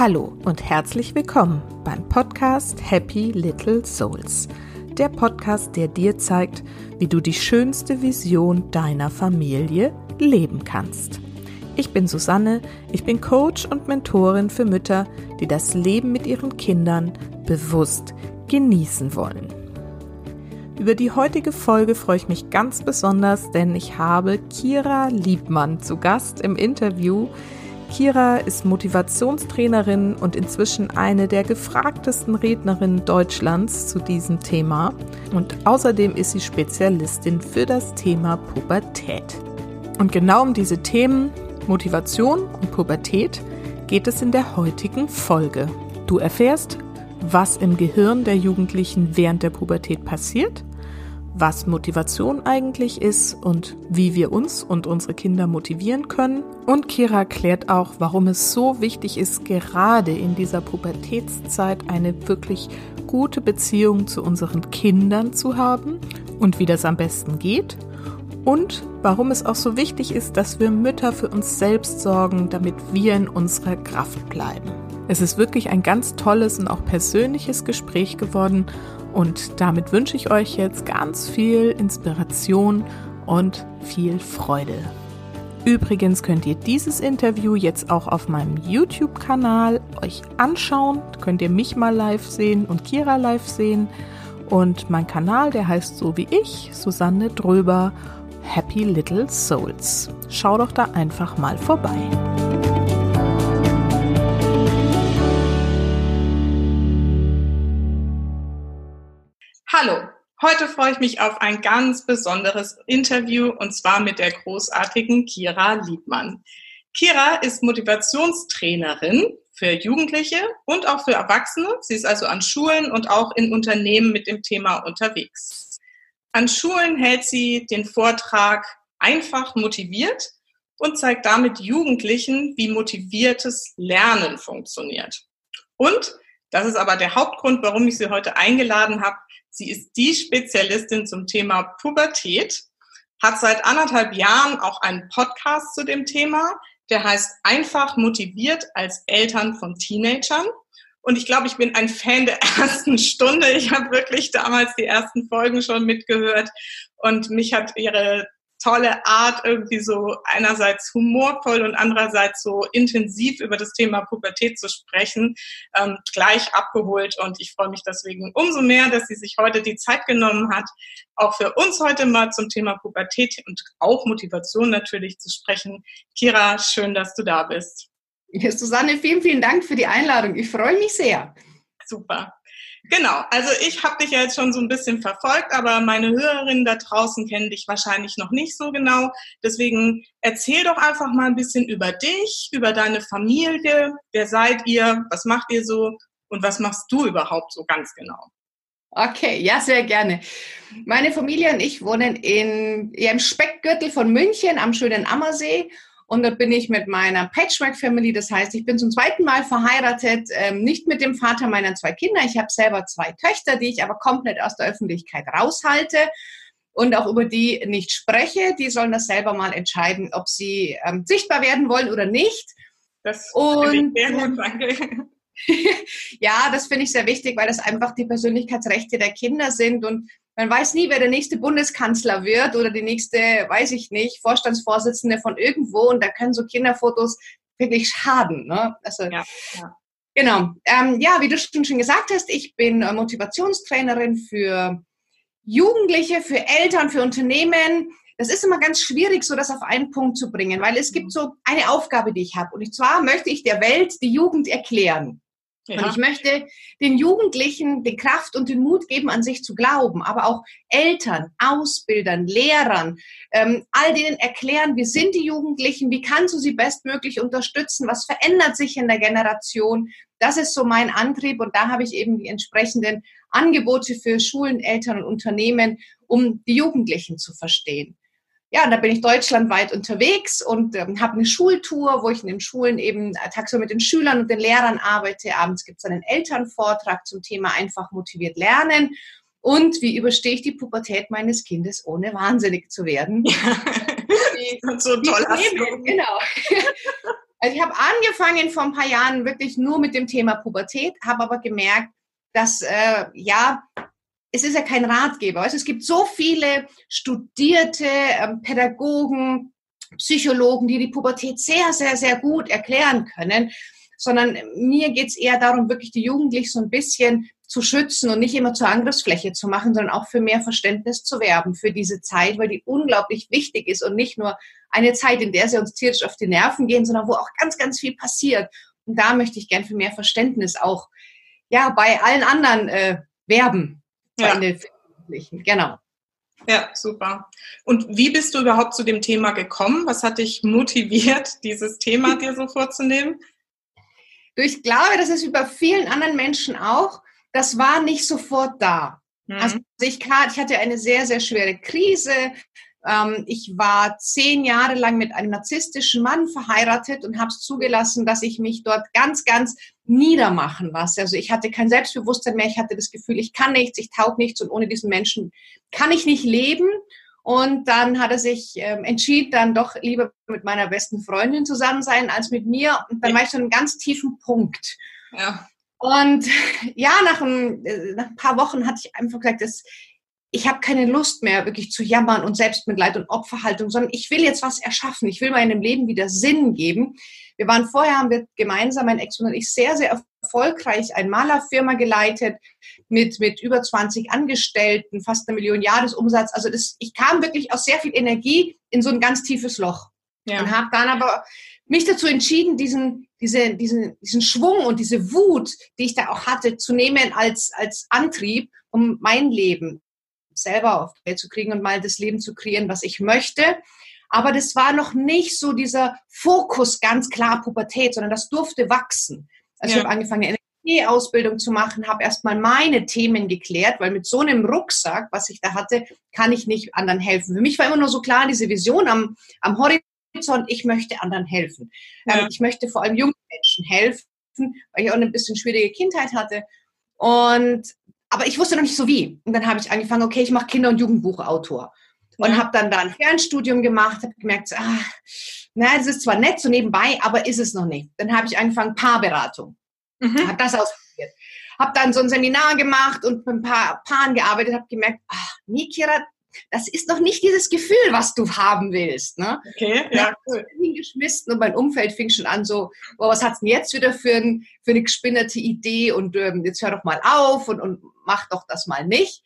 Hallo und herzlich willkommen beim Podcast Happy Little Souls. Der Podcast, der dir zeigt, wie du die schönste Vision deiner Familie leben kannst. Ich bin Susanne, ich bin Coach und Mentorin für Mütter, die das Leben mit ihren Kindern bewusst genießen wollen. Über die heutige Folge freue ich mich ganz besonders, denn ich habe Kira Liebmann zu Gast im Interview. Kira ist Motivationstrainerin und inzwischen eine der gefragtesten Rednerinnen Deutschlands zu diesem Thema. Und außerdem ist sie Spezialistin für das Thema Pubertät. Und genau um diese Themen Motivation und Pubertät geht es in der heutigen Folge. Du erfährst, was im Gehirn der Jugendlichen während der Pubertät passiert was Motivation eigentlich ist und wie wir uns und unsere Kinder motivieren können. Und Kira erklärt auch, warum es so wichtig ist, gerade in dieser Pubertätszeit eine wirklich gute Beziehung zu unseren Kindern zu haben und wie das am besten geht. Und warum es auch so wichtig ist, dass wir Mütter für uns selbst sorgen, damit wir in unserer Kraft bleiben. Es ist wirklich ein ganz tolles und auch persönliches Gespräch geworden und damit wünsche ich euch jetzt ganz viel Inspiration und viel Freude. Übrigens könnt ihr dieses Interview jetzt auch auf meinem YouTube-Kanal euch anschauen. Könnt ihr mich mal live sehen und Kira live sehen. Und mein Kanal, der heißt so wie ich, Susanne Dröber, Happy Little Souls. Schau doch da einfach mal vorbei. Hallo, heute freue ich mich auf ein ganz besonderes Interview und zwar mit der großartigen Kira Liebmann. Kira ist Motivationstrainerin für Jugendliche und auch für Erwachsene. Sie ist also an Schulen und auch in Unternehmen mit dem Thema unterwegs. An Schulen hält sie den Vortrag einfach motiviert und zeigt damit Jugendlichen, wie motiviertes Lernen funktioniert. Und das ist aber der Hauptgrund, warum ich sie heute eingeladen habe. Sie ist die Spezialistin zum Thema Pubertät, hat seit anderthalb Jahren auch einen Podcast zu dem Thema, der heißt Einfach motiviert als Eltern von Teenagern. Und ich glaube, ich bin ein Fan der ersten Stunde. Ich habe wirklich damals die ersten Folgen schon mitgehört und mich hat ihre tolle Art, irgendwie so einerseits humorvoll und andererseits so intensiv über das Thema Pubertät zu sprechen, ähm, gleich abgeholt. Und ich freue mich deswegen umso mehr, dass sie sich heute die Zeit genommen hat, auch für uns heute mal zum Thema Pubertät und auch Motivation natürlich zu sprechen. Kira, schön, dass du da bist. Ja, Susanne, vielen, vielen Dank für die Einladung. Ich freue mich sehr. Super. Genau, also ich habe dich ja jetzt schon so ein bisschen verfolgt, aber meine Hörerinnen da draußen kennen dich wahrscheinlich noch nicht so genau. Deswegen erzähl doch einfach mal ein bisschen über dich, über deine Familie. Wer seid ihr? Was macht ihr so? Und was machst du überhaupt so ganz genau? Okay, ja, sehr gerne. Meine Familie und ich wohnen in, ja, im Speckgürtel von München am schönen Ammersee und da bin ich mit meiner Patchwork Family, das heißt, ich bin zum zweiten Mal verheiratet, ähm, nicht mit dem Vater meiner zwei Kinder. Ich habe selber zwei Töchter, die ich aber komplett aus der Öffentlichkeit raushalte und auch über die nicht spreche. Die sollen das selber mal entscheiden, ob sie ähm, sichtbar werden wollen oder nicht. Das und, ich sehr gut, danke. ja, das finde ich sehr wichtig, weil das einfach die Persönlichkeitsrechte der Kinder sind und man weiß nie, wer der nächste Bundeskanzler wird oder die nächste, weiß ich nicht, Vorstandsvorsitzende von irgendwo und da können so Kinderfotos wirklich schaden. Ne? Also, ja, ja. Genau. Ähm, ja, wie du schon, schon gesagt hast, ich bin äh, Motivationstrainerin für Jugendliche, für Eltern, für Unternehmen. Das ist immer ganz schwierig, so das auf einen Punkt zu bringen, weil es gibt mhm. so eine Aufgabe, die ich habe. Und zwar möchte ich der Welt die Jugend erklären. Ja. Und ich möchte den Jugendlichen die Kraft und den Mut geben, an sich zu glauben, aber auch Eltern, Ausbildern, Lehrern, ähm, all denen erklären, wie sind die Jugendlichen, wie kannst du sie bestmöglich unterstützen, was verändert sich in der Generation. Das ist so mein Antrieb und da habe ich eben die entsprechenden Angebote für Schulen, Eltern und Unternehmen, um die Jugendlichen zu verstehen ja, da bin ich deutschlandweit unterwegs und ähm, habe eine Schultour, wo ich in den Schulen eben äh, tagsüber mit den Schülern und den Lehrern arbeite. Abends gibt es einen Elternvortrag zum Thema einfach motiviert lernen. Und wie überstehe ich die Pubertät meines Kindes, ohne wahnsinnig zu werden? Ja. so toll hast du. Genau. Also ich habe angefangen vor ein paar Jahren wirklich nur mit dem Thema Pubertät, habe aber gemerkt, dass äh, ja es ist ja kein Ratgeber. Also es gibt so viele studierte ähm, Pädagogen, Psychologen, die die Pubertät sehr, sehr, sehr gut erklären können, sondern mir geht es eher darum, wirklich die Jugendlichen so ein bisschen zu schützen und nicht immer zur Angriffsfläche zu machen, sondern auch für mehr Verständnis zu werben für diese Zeit, weil die unglaublich wichtig ist und nicht nur eine Zeit, in der sie uns tierisch auf die Nerven gehen, sondern wo auch ganz, ganz viel passiert. Und da möchte ich gern für mehr Verständnis auch ja bei allen anderen äh, werben. Ja. Genau. Ja, super. Und wie bist du überhaupt zu dem Thema gekommen? Was hat dich motiviert, dieses Thema dir so vorzunehmen? Ich glaube, das ist über vielen anderen Menschen auch das war nicht sofort da. Mhm. Also ich, ich hatte eine sehr, sehr schwere Krise. Ähm, ich war zehn Jahre lang mit einem narzisstischen Mann verheiratet und habe es zugelassen, dass ich mich dort ganz, ganz niedermachen lasse. Also ich hatte kein Selbstbewusstsein mehr. Ich hatte das Gefühl, ich kann nichts, ich taug nichts und ohne diesen Menschen kann ich nicht leben. Und dann hat er sich ähm, entschieden, dann doch lieber mit meiner besten Freundin zusammen sein als mit mir. Und dann war ich so einen ganz tiefen Punkt. Ja. Und ja, nach ein, äh, nach ein paar Wochen hatte ich einfach gesagt, dass ich habe keine Lust mehr, wirklich zu jammern und Selbstmitleid und Opferhaltung, sondern ich will jetzt was erschaffen. Ich will meinem Leben wieder Sinn geben. Wir waren vorher, haben wir gemeinsam, mein Ex und ich, sehr, sehr erfolgreich eine Malerfirma geleitet mit, mit über 20 Angestellten, fast eine Million Jahresumsatz. Also das, ich kam wirklich aus sehr viel Energie in so ein ganz tiefes Loch. Ja. Und habe dann aber mich dazu entschieden, diesen, diese, diesen, diesen Schwung und diese Wut, die ich da auch hatte, zu nehmen als, als Antrieb, um mein Leben selber auf die Welt zu kriegen und mal das Leben zu kreieren, was ich möchte. Aber das war noch nicht so dieser Fokus ganz klar Pubertät, sondern das durfte wachsen. Also ja. ich habe angefangen, eine NLP-Ausbildung zu machen, habe erstmal meine Themen geklärt, weil mit so einem Rucksack, was ich da hatte, kann ich nicht anderen helfen. Für mich war immer nur so klar, diese Vision am, am Horizont, ich möchte anderen helfen. Ja. Ähm, ich möchte vor allem jungen Menschen helfen, weil ich auch eine bisschen schwierige Kindheit hatte. Und aber ich wusste noch nicht so wie. Und dann habe ich angefangen, okay, ich mache Kinder- und Jugendbuchautor. Und ja. habe dann da ein Fernstudium gemacht, habe gemerkt, ah, na, das ist zwar nett so nebenbei, aber ist es noch nicht. Dann habe ich angefangen, Paarberatung. Mhm. Habe das ausprobiert. Habe dann so ein Seminar gemacht und mit ein paar Paaren gearbeitet, habe gemerkt, ach, nee, Kira, das ist noch nicht dieses Gefühl, was du haben willst. Ne? Okay, ja, cool. hingeschmissen und mein Umfeld fing schon an so, oh, was hat's denn jetzt wieder für, ein, für eine gespinnerte Idee und ähm, jetzt hör doch mal auf und, und mach doch das mal nicht.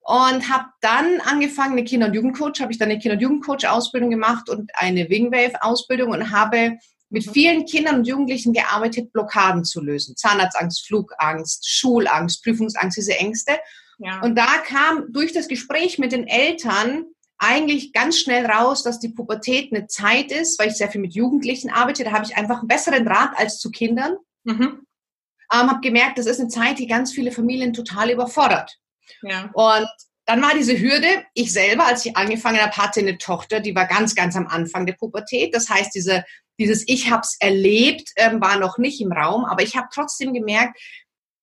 Und habe dann angefangen, eine Kinder- und Jugendcoach, habe ich dann eine Kinder- und Jugendcoach-Ausbildung gemacht und eine Wingwave-Ausbildung und habe mit mhm. vielen Kindern und Jugendlichen gearbeitet, Blockaden zu lösen. Zahnarztangst, Flugangst, Schulangst, Prüfungsangst, diese Ängste. Ja. Und da kam durch das Gespräch mit den Eltern eigentlich ganz schnell raus, dass die Pubertät eine Zeit ist, weil ich sehr viel mit Jugendlichen arbeite. Da habe ich einfach einen besseren Draht als zu Kindern. Mhm. Ähm, habe gemerkt, das ist eine Zeit, die ganz viele Familien total überfordert. Ja. Und dann war diese Hürde, ich selber, als ich angefangen habe, hatte eine Tochter, die war ganz, ganz am Anfang der Pubertät. Das heißt, diese, dieses Ich hab's erlebt ähm, war noch nicht im Raum, aber ich habe trotzdem gemerkt,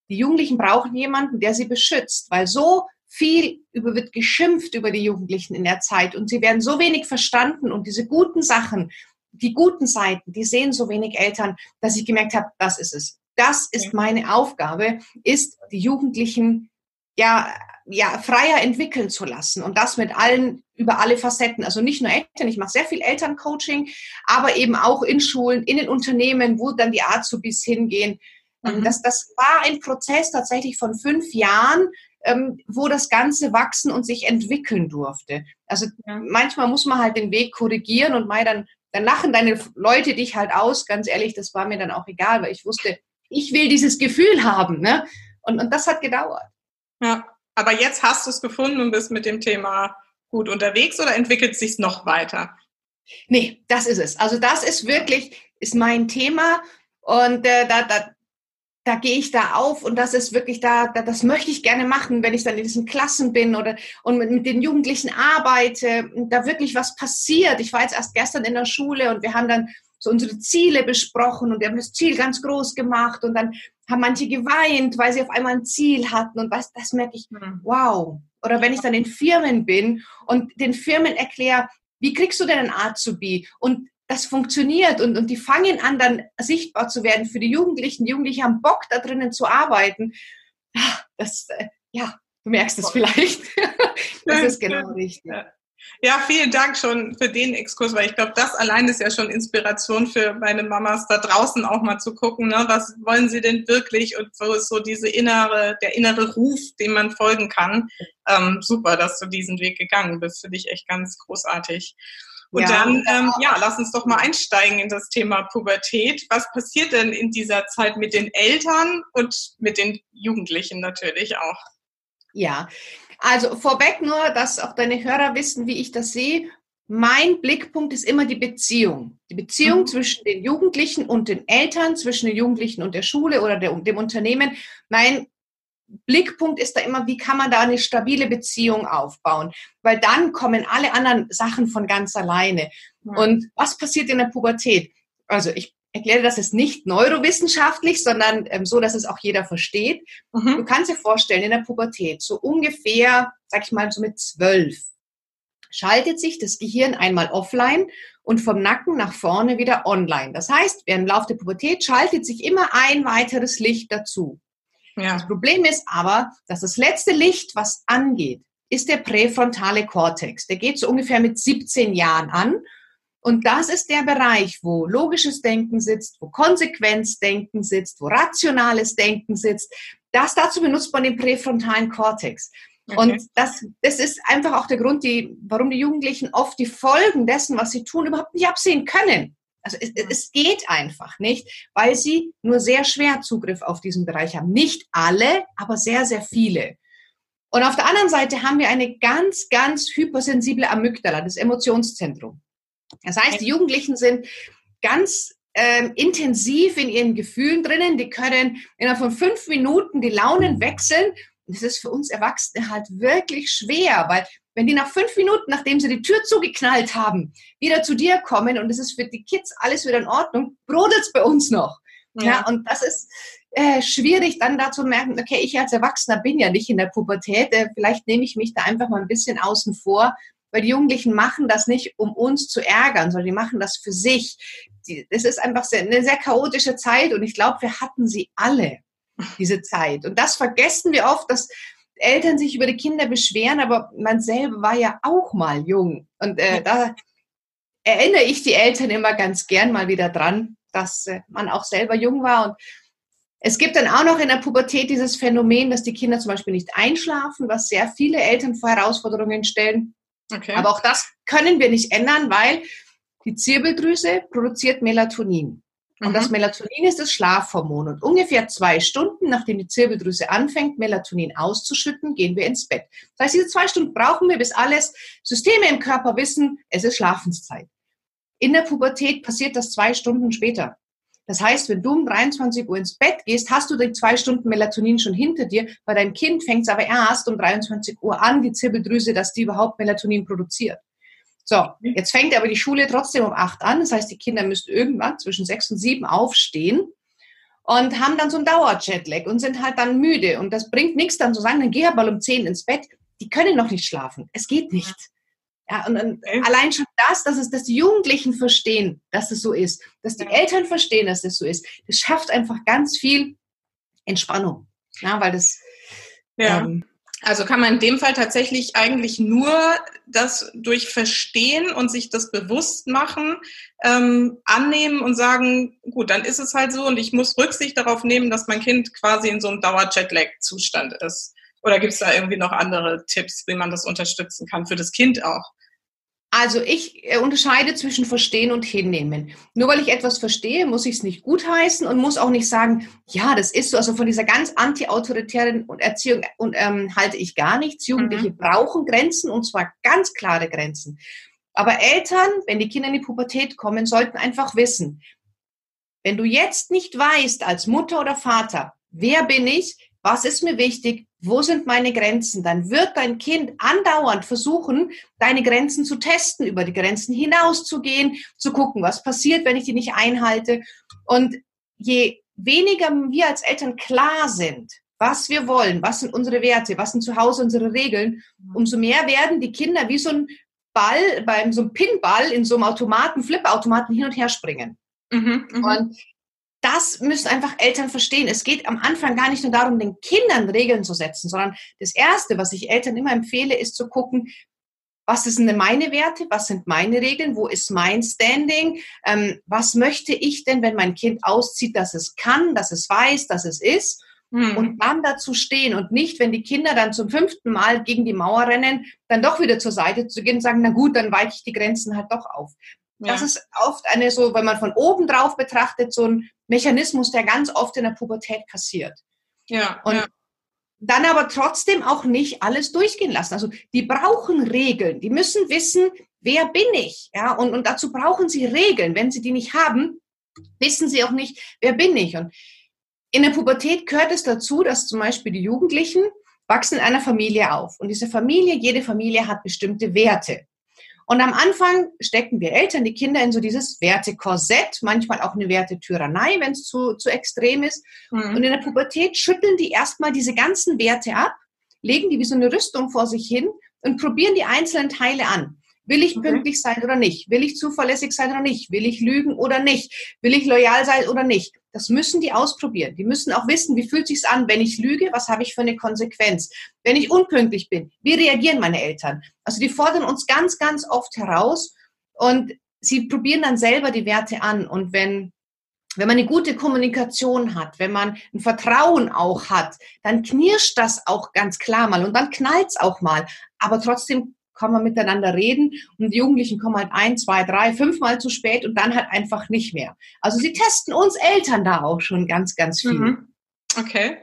die Jugendlichen brauchen jemanden, der sie beschützt, weil so viel über, wird geschimpft über die Jugendlichen in der Zeit und sie werden so wenig verstanden und diese guten Sachen, die guten Seiten, die sehen so wenig Eltern, dass ich gemerkt habe, das ist es. Das ist meine Aufgabe, ist die Jugendlichen ja, ja, freier entwickeln zu lassen und das mit allen, über alle Facetten. Also nicht nur Eltern, ich mache sehr viel Elterncoaching, aber eben auch in Schulen, in den Unternehmen, wo dann die Azubis hingehen, Mhm. Das, das war ein Prozess tatsächlich von fünf Jahren, ähm, wo das Ganze wachsen und sich entwickeln durfte. Also ja. manchmal muss man halt den Weg korrigieren und mal dann, dann lachen deine Leute dich halt aus. Ganz ehrlich, das war mir dann auch egal, weil ich wusste, ich will dieses Gefühl haben. Ne? Und, und das hat gedauert. Ja, aber jetzt hast du es gefunden und bist mit dem Thema gut unterwegs oder entwickelt es sich noch weiter? Nee, das ist es. Also das ist wirklich, ist mein Thema. Und äh, da, da, da gehe ich da auf und das ist wirklich da, da, das möchte ich gerne machen, wenn ich dann in diesen Klassen bin oder und mit, mit den Jugendlichen arbeite, da wirklich was passiert. Ich war jetzt erst gestern in der Schule und wir haben dann so unsere Ziele besprochen und wir haben das Ziel ganz groß gemacht und dann haben manche geweint, weil sie auf einmal ein Ziel hatten und was, das merke ich, hm. wow. Oder wenn ich dann in Firmen bin und den Firmen erkläre, wie kriegst du denn ein Azubi? Und das funktioniert und, und die fangen an, dann sichtbar zu werden für die Jugendlichen. Die Jugendlichen haben Bock, da drinnen zu arbeiten. Das, äh, ja, du merkst es vielleicht. das ist genau richtig. Ja, vielen Dank schon für den Exkurs, weil ich glaube, das allein ist ja schon Inspiration für meine Mamas da draußen auch mal zu gucken, ne? was wollen sie denn wirklich und wo ist so diese innere, der innere Ruf, dem man folgen kann. Ähm, super, dass du diesen Weg gegangen bist, finde ich echt ganz großartig. Und ja. dann, ähm, ja, lass uns doch mal einsteigen in das Thema Pubertät. Was passiert denn in dieser Zeit mit den Eltern und mit den Jugendlichen natürlich auch? Ja, also vorweg nur, dass auch deine Hörer wissen, wie ich das sehe. Mein Blickpunkt ist immer die Beziehung. Die Beziehung mhm. zwischen den Jugendlichen und den Eltern, zwischen den Jugendlichen und der Schule oder der, dem Unternehmen. Mein Blickpunkt ist da immer, wie kann man da eine stabile Beziehung aufbauen? Weil dann kommen alle anderen Sachen von ganz alleine. Ja. Und was passiert in der Pubertät? Also ich erkläre das jetzt nicht neurowissenschaftlich, sondern ähm, so, dass es auch jeder versteht. Mhm. Du kannst dir vorstellen, in der Pubertät, so ungefähr, sag ich mal, so mit zwölf, schaltet sich das Gehirn einmal offline und vom Nacken nach vorne wieder online. Das heißt, während Lauf der Pubertät schaltet sich immer ein weiteres Licht dazu. Ja. Das Problem ist aber, dass das letzte Licht, was angeht, ist der präfrontale Kortex. Der geht so ungefähr mit 17 Jahren an. Und das ist der Bereich, wo logisches Denken sitzt, wo Konsequenzdenken sitzt, wo rationales Denken sitzt. Das dazu benutzt man den präfrontalen Kortex. Okay. Und das, das ist einfach auch der Grund, die, warum die Jugendlichen oft die Folgen dessen, was sie tun, überhaupt nicht absehen können. Also es, es geht einfach nicht, weil sie nur sehr schwer Zugriff auf diesen Bereich haben. Nicht alle, aber sehr, sehr viele. Und auf der anderen Seite haben wir eine ganz, ganz hypersensible Amygdala, das Emotionszentrum. Das heißt, die Jugendlichen sind ganz ähm, intensiv in ihren Gefühlen drinnen. Die können innerhalb von fünf Minuten die Launen wechseln. Das ist für uns Erwachsene halt wirklich schwer, weil wenn die nach fünf Minuten, nachdem sie die Tür zugeknallt haben, wieder zu dir kommen und es ist für die Kids alles wieder in Ordnung, brodelt es bei uns noch. Ja. ja, und das ist äh, schwierig, dann da zu merken, okay, ich als Erwachsener bin ja nicht in der Pubertät, äh, vielleicht nehme ich mich da einfach mal ein bisschen außen vor, weil die Jugendlichen machen das nicht, um uns zu ärgern, sondern die machen das für sich. Es ist einfach sehr, eine sehr chaotische Zeit und ich glaube, wir hatten sie alle, diese Zeit. Und das vergessen wir oft, dass Eltern sich über die Kinder beschweren, aber man selber war ja auch mal jung. Und äh, da erinnere ich die Eltern immer ganz gern mal wieder dran, dass äh, man auch selber jung war. Und es gibt dann auch noch in der Pubertät dieses Phänomen, dass die Kinder zum Beispiel nicht einschlafen, was sehr viele Eltern vor Herausforderungen stellen. Okay. Aber auch das können wir nicht ändern, weil die Zirbeldrüse produziert Melatonin. Und mhm. das Melatonin ist das Schlafhormon. Und ungefähr zwei Stunden, nachdem die Zirbeldrüse anfängt, Melatonin auszuschütten, gehen wir ins Bett. Das heißt, diese zwei Stunden brauchen wir, bis alles Systeme im Körper wissen, es ist Schlafenszeit. In der Pubertät passiert das zwei Stunden später. Das heißt, wenn du um 23 Uhr ins Bett gehst, hast du die zwei Stunden Melatonin schon hinter dir. Bei deinem Kind fängt es aber erst um 23 Uhr an, die Zirbeldrüse, dass die überhaupt Melatonin produziert. So, jetzt fängt aber die Schule trotzdem um acht an. Das heißt, die Kinder müssten irgendwann zwischen sechs und sieben aufstehen und haben dann so einen Dauerjetlag und sind halt dann müde. Und das bringt nichts dann zu sagen, dann geh mal um zehn ins Bett. Die können noch nicht schlafen. Es geht nicht. Ja, und, und allein schon das, dass, es, dass die Jugendlichen verstehen, dass es so ist, dass die Eltern verstehen, dass es so ist, das schafft einfach ganz viel Entspannung. Ja, weil das ja. Ähm, also kann man in dem Fall tatsächlich eigentlich nur das durch Verstehen und sich das bewusst machen, ähm, annehmen und sagen, gut, dann ist es halt so und ich muss Rücksicht darauf nehmen, dass mein Kind quasi in so einem Dauer-Jetlag-Zustand ist. Oder gibt es da irgendwie noch andere Tipps, wie man das unterstützen kann, für das Kind auch? Also ich äh, unterscheide zwischen Verstehen und Hinnehmen. Nur weil ich etwas verstehe, muss ich es nicht gutheißen und muss auch nicht sagen, ja, das ist so. Also von dieser ganz anti-autoritären Erziehung und, ähm, halte ich gar nichts. Jugendliche mhm. brauchen Grenzen und zwar ganz klare Grenzen. Aber Eltern, wenn die Kinder in die Pubertät kommen, sollten einfach wissen, wenn du jetzt nicht weißt als Mutter oder Vater, wer bin ich, was ist mir wichtig? Wo sind meine Grenzen? Dann wird dein Kind andauernd versuchen, deine Grenzen zu testen, über die Grenzen hinauszugehen, zu gucken, was passiert, wenn ich die nicht einhalte. Und je weniger wir als Eltern klar sind, was wir wollen, was sind unsere Werte, was sind zu Hause unsere Regeln, umso mehr werden die Kinder wie so ein Ball, beim so einem Pinball in so einem Automaten, Flipperautomaten hin und her springen. Mhm, mh. Und das müssen einfach Eltern verstehen. Es geht am Anfang gar nicht nur darum, den Kindern Regeln zu setzen, sondern das Erste, was ich Eltern immer empfehle, ist zu gucken, was sind meine Werte, was sind meine Regeln, wo ist mein Standing, ähm, was möchte ich denn, wenn mein Kind auszieht, dass es kann, dass es weiß, dass es ist hm. und dann dazu stehen und nicht, wenn die Kinder dann zum fünften Mal gegen die Mauer rennen, dann doch wieder zur Seite zu gehen und sagen, na gut, dann weiche ich die Grenzen halt doch auf. Ja. Das ist oft eine so, wenn man von oben drauf betrachtet, so ein Mechanismus, der ganz oft in der Pubertät kassiert. Ja. Und ja. dann aber trotzdem auch nicht alles durchgehen lassen. Also die brauchen Regeln. Die müssen wissen, wer bin ich? Ja, und, und dazu brauchen sie Regeln. Wenn sie die nicht haben, wissen sie auch nicht, wer bin ich? Und in der Pubertät gehört es dazu, dass zum Beispiel die Jugendlichen wachsen in einer Familie auf. Und diese Familie, jede Familie hat bestimmte Werte. Und am Anfang stecken wir Eltern die Kinder in so dieses Wertekorsett, manchmal auch eine Wertetyrannei, wenn es zu, zu extrem ist. Mhm. Und in der Pubertät schütteln die erstmal diese ganzen Werte ab, legen die wie so eine Rüstung vor sich hin und probieren die einzelnen Teile an. Will ich pünktlich sein oder nicht? Will ich zuverlässig sein oder nicht? Will ich lügen oder nicht? Will ich loyal sein oder nicht? Das müssen die ausprobieren. Die müssen auch wissen, wie fühlt sich's an, wenn ich lüge? Was habe ich für eine Konsequenz? Wenn ich unpünktlich bin, wie reagieren meine Eltern? Also die fordern uns ganz, ganz oft heraus und sie probieren dann selber die Werte an. Und wenn wenn man eine gute Kommunikation hat, wenn man ein Vertrauen auch hat, dann knirscht das auch ganz klar mal und dann knallt's auch mal. Aber trotzdem kann man miteinander reden und die Jugendlichen kommen halt ein, zwei, drei, fünfmal zu spät und dann halt einfach nicht mehr. Also sie testen uns Eltern da auch schon ganz, ganz viel. Mhm. Okay.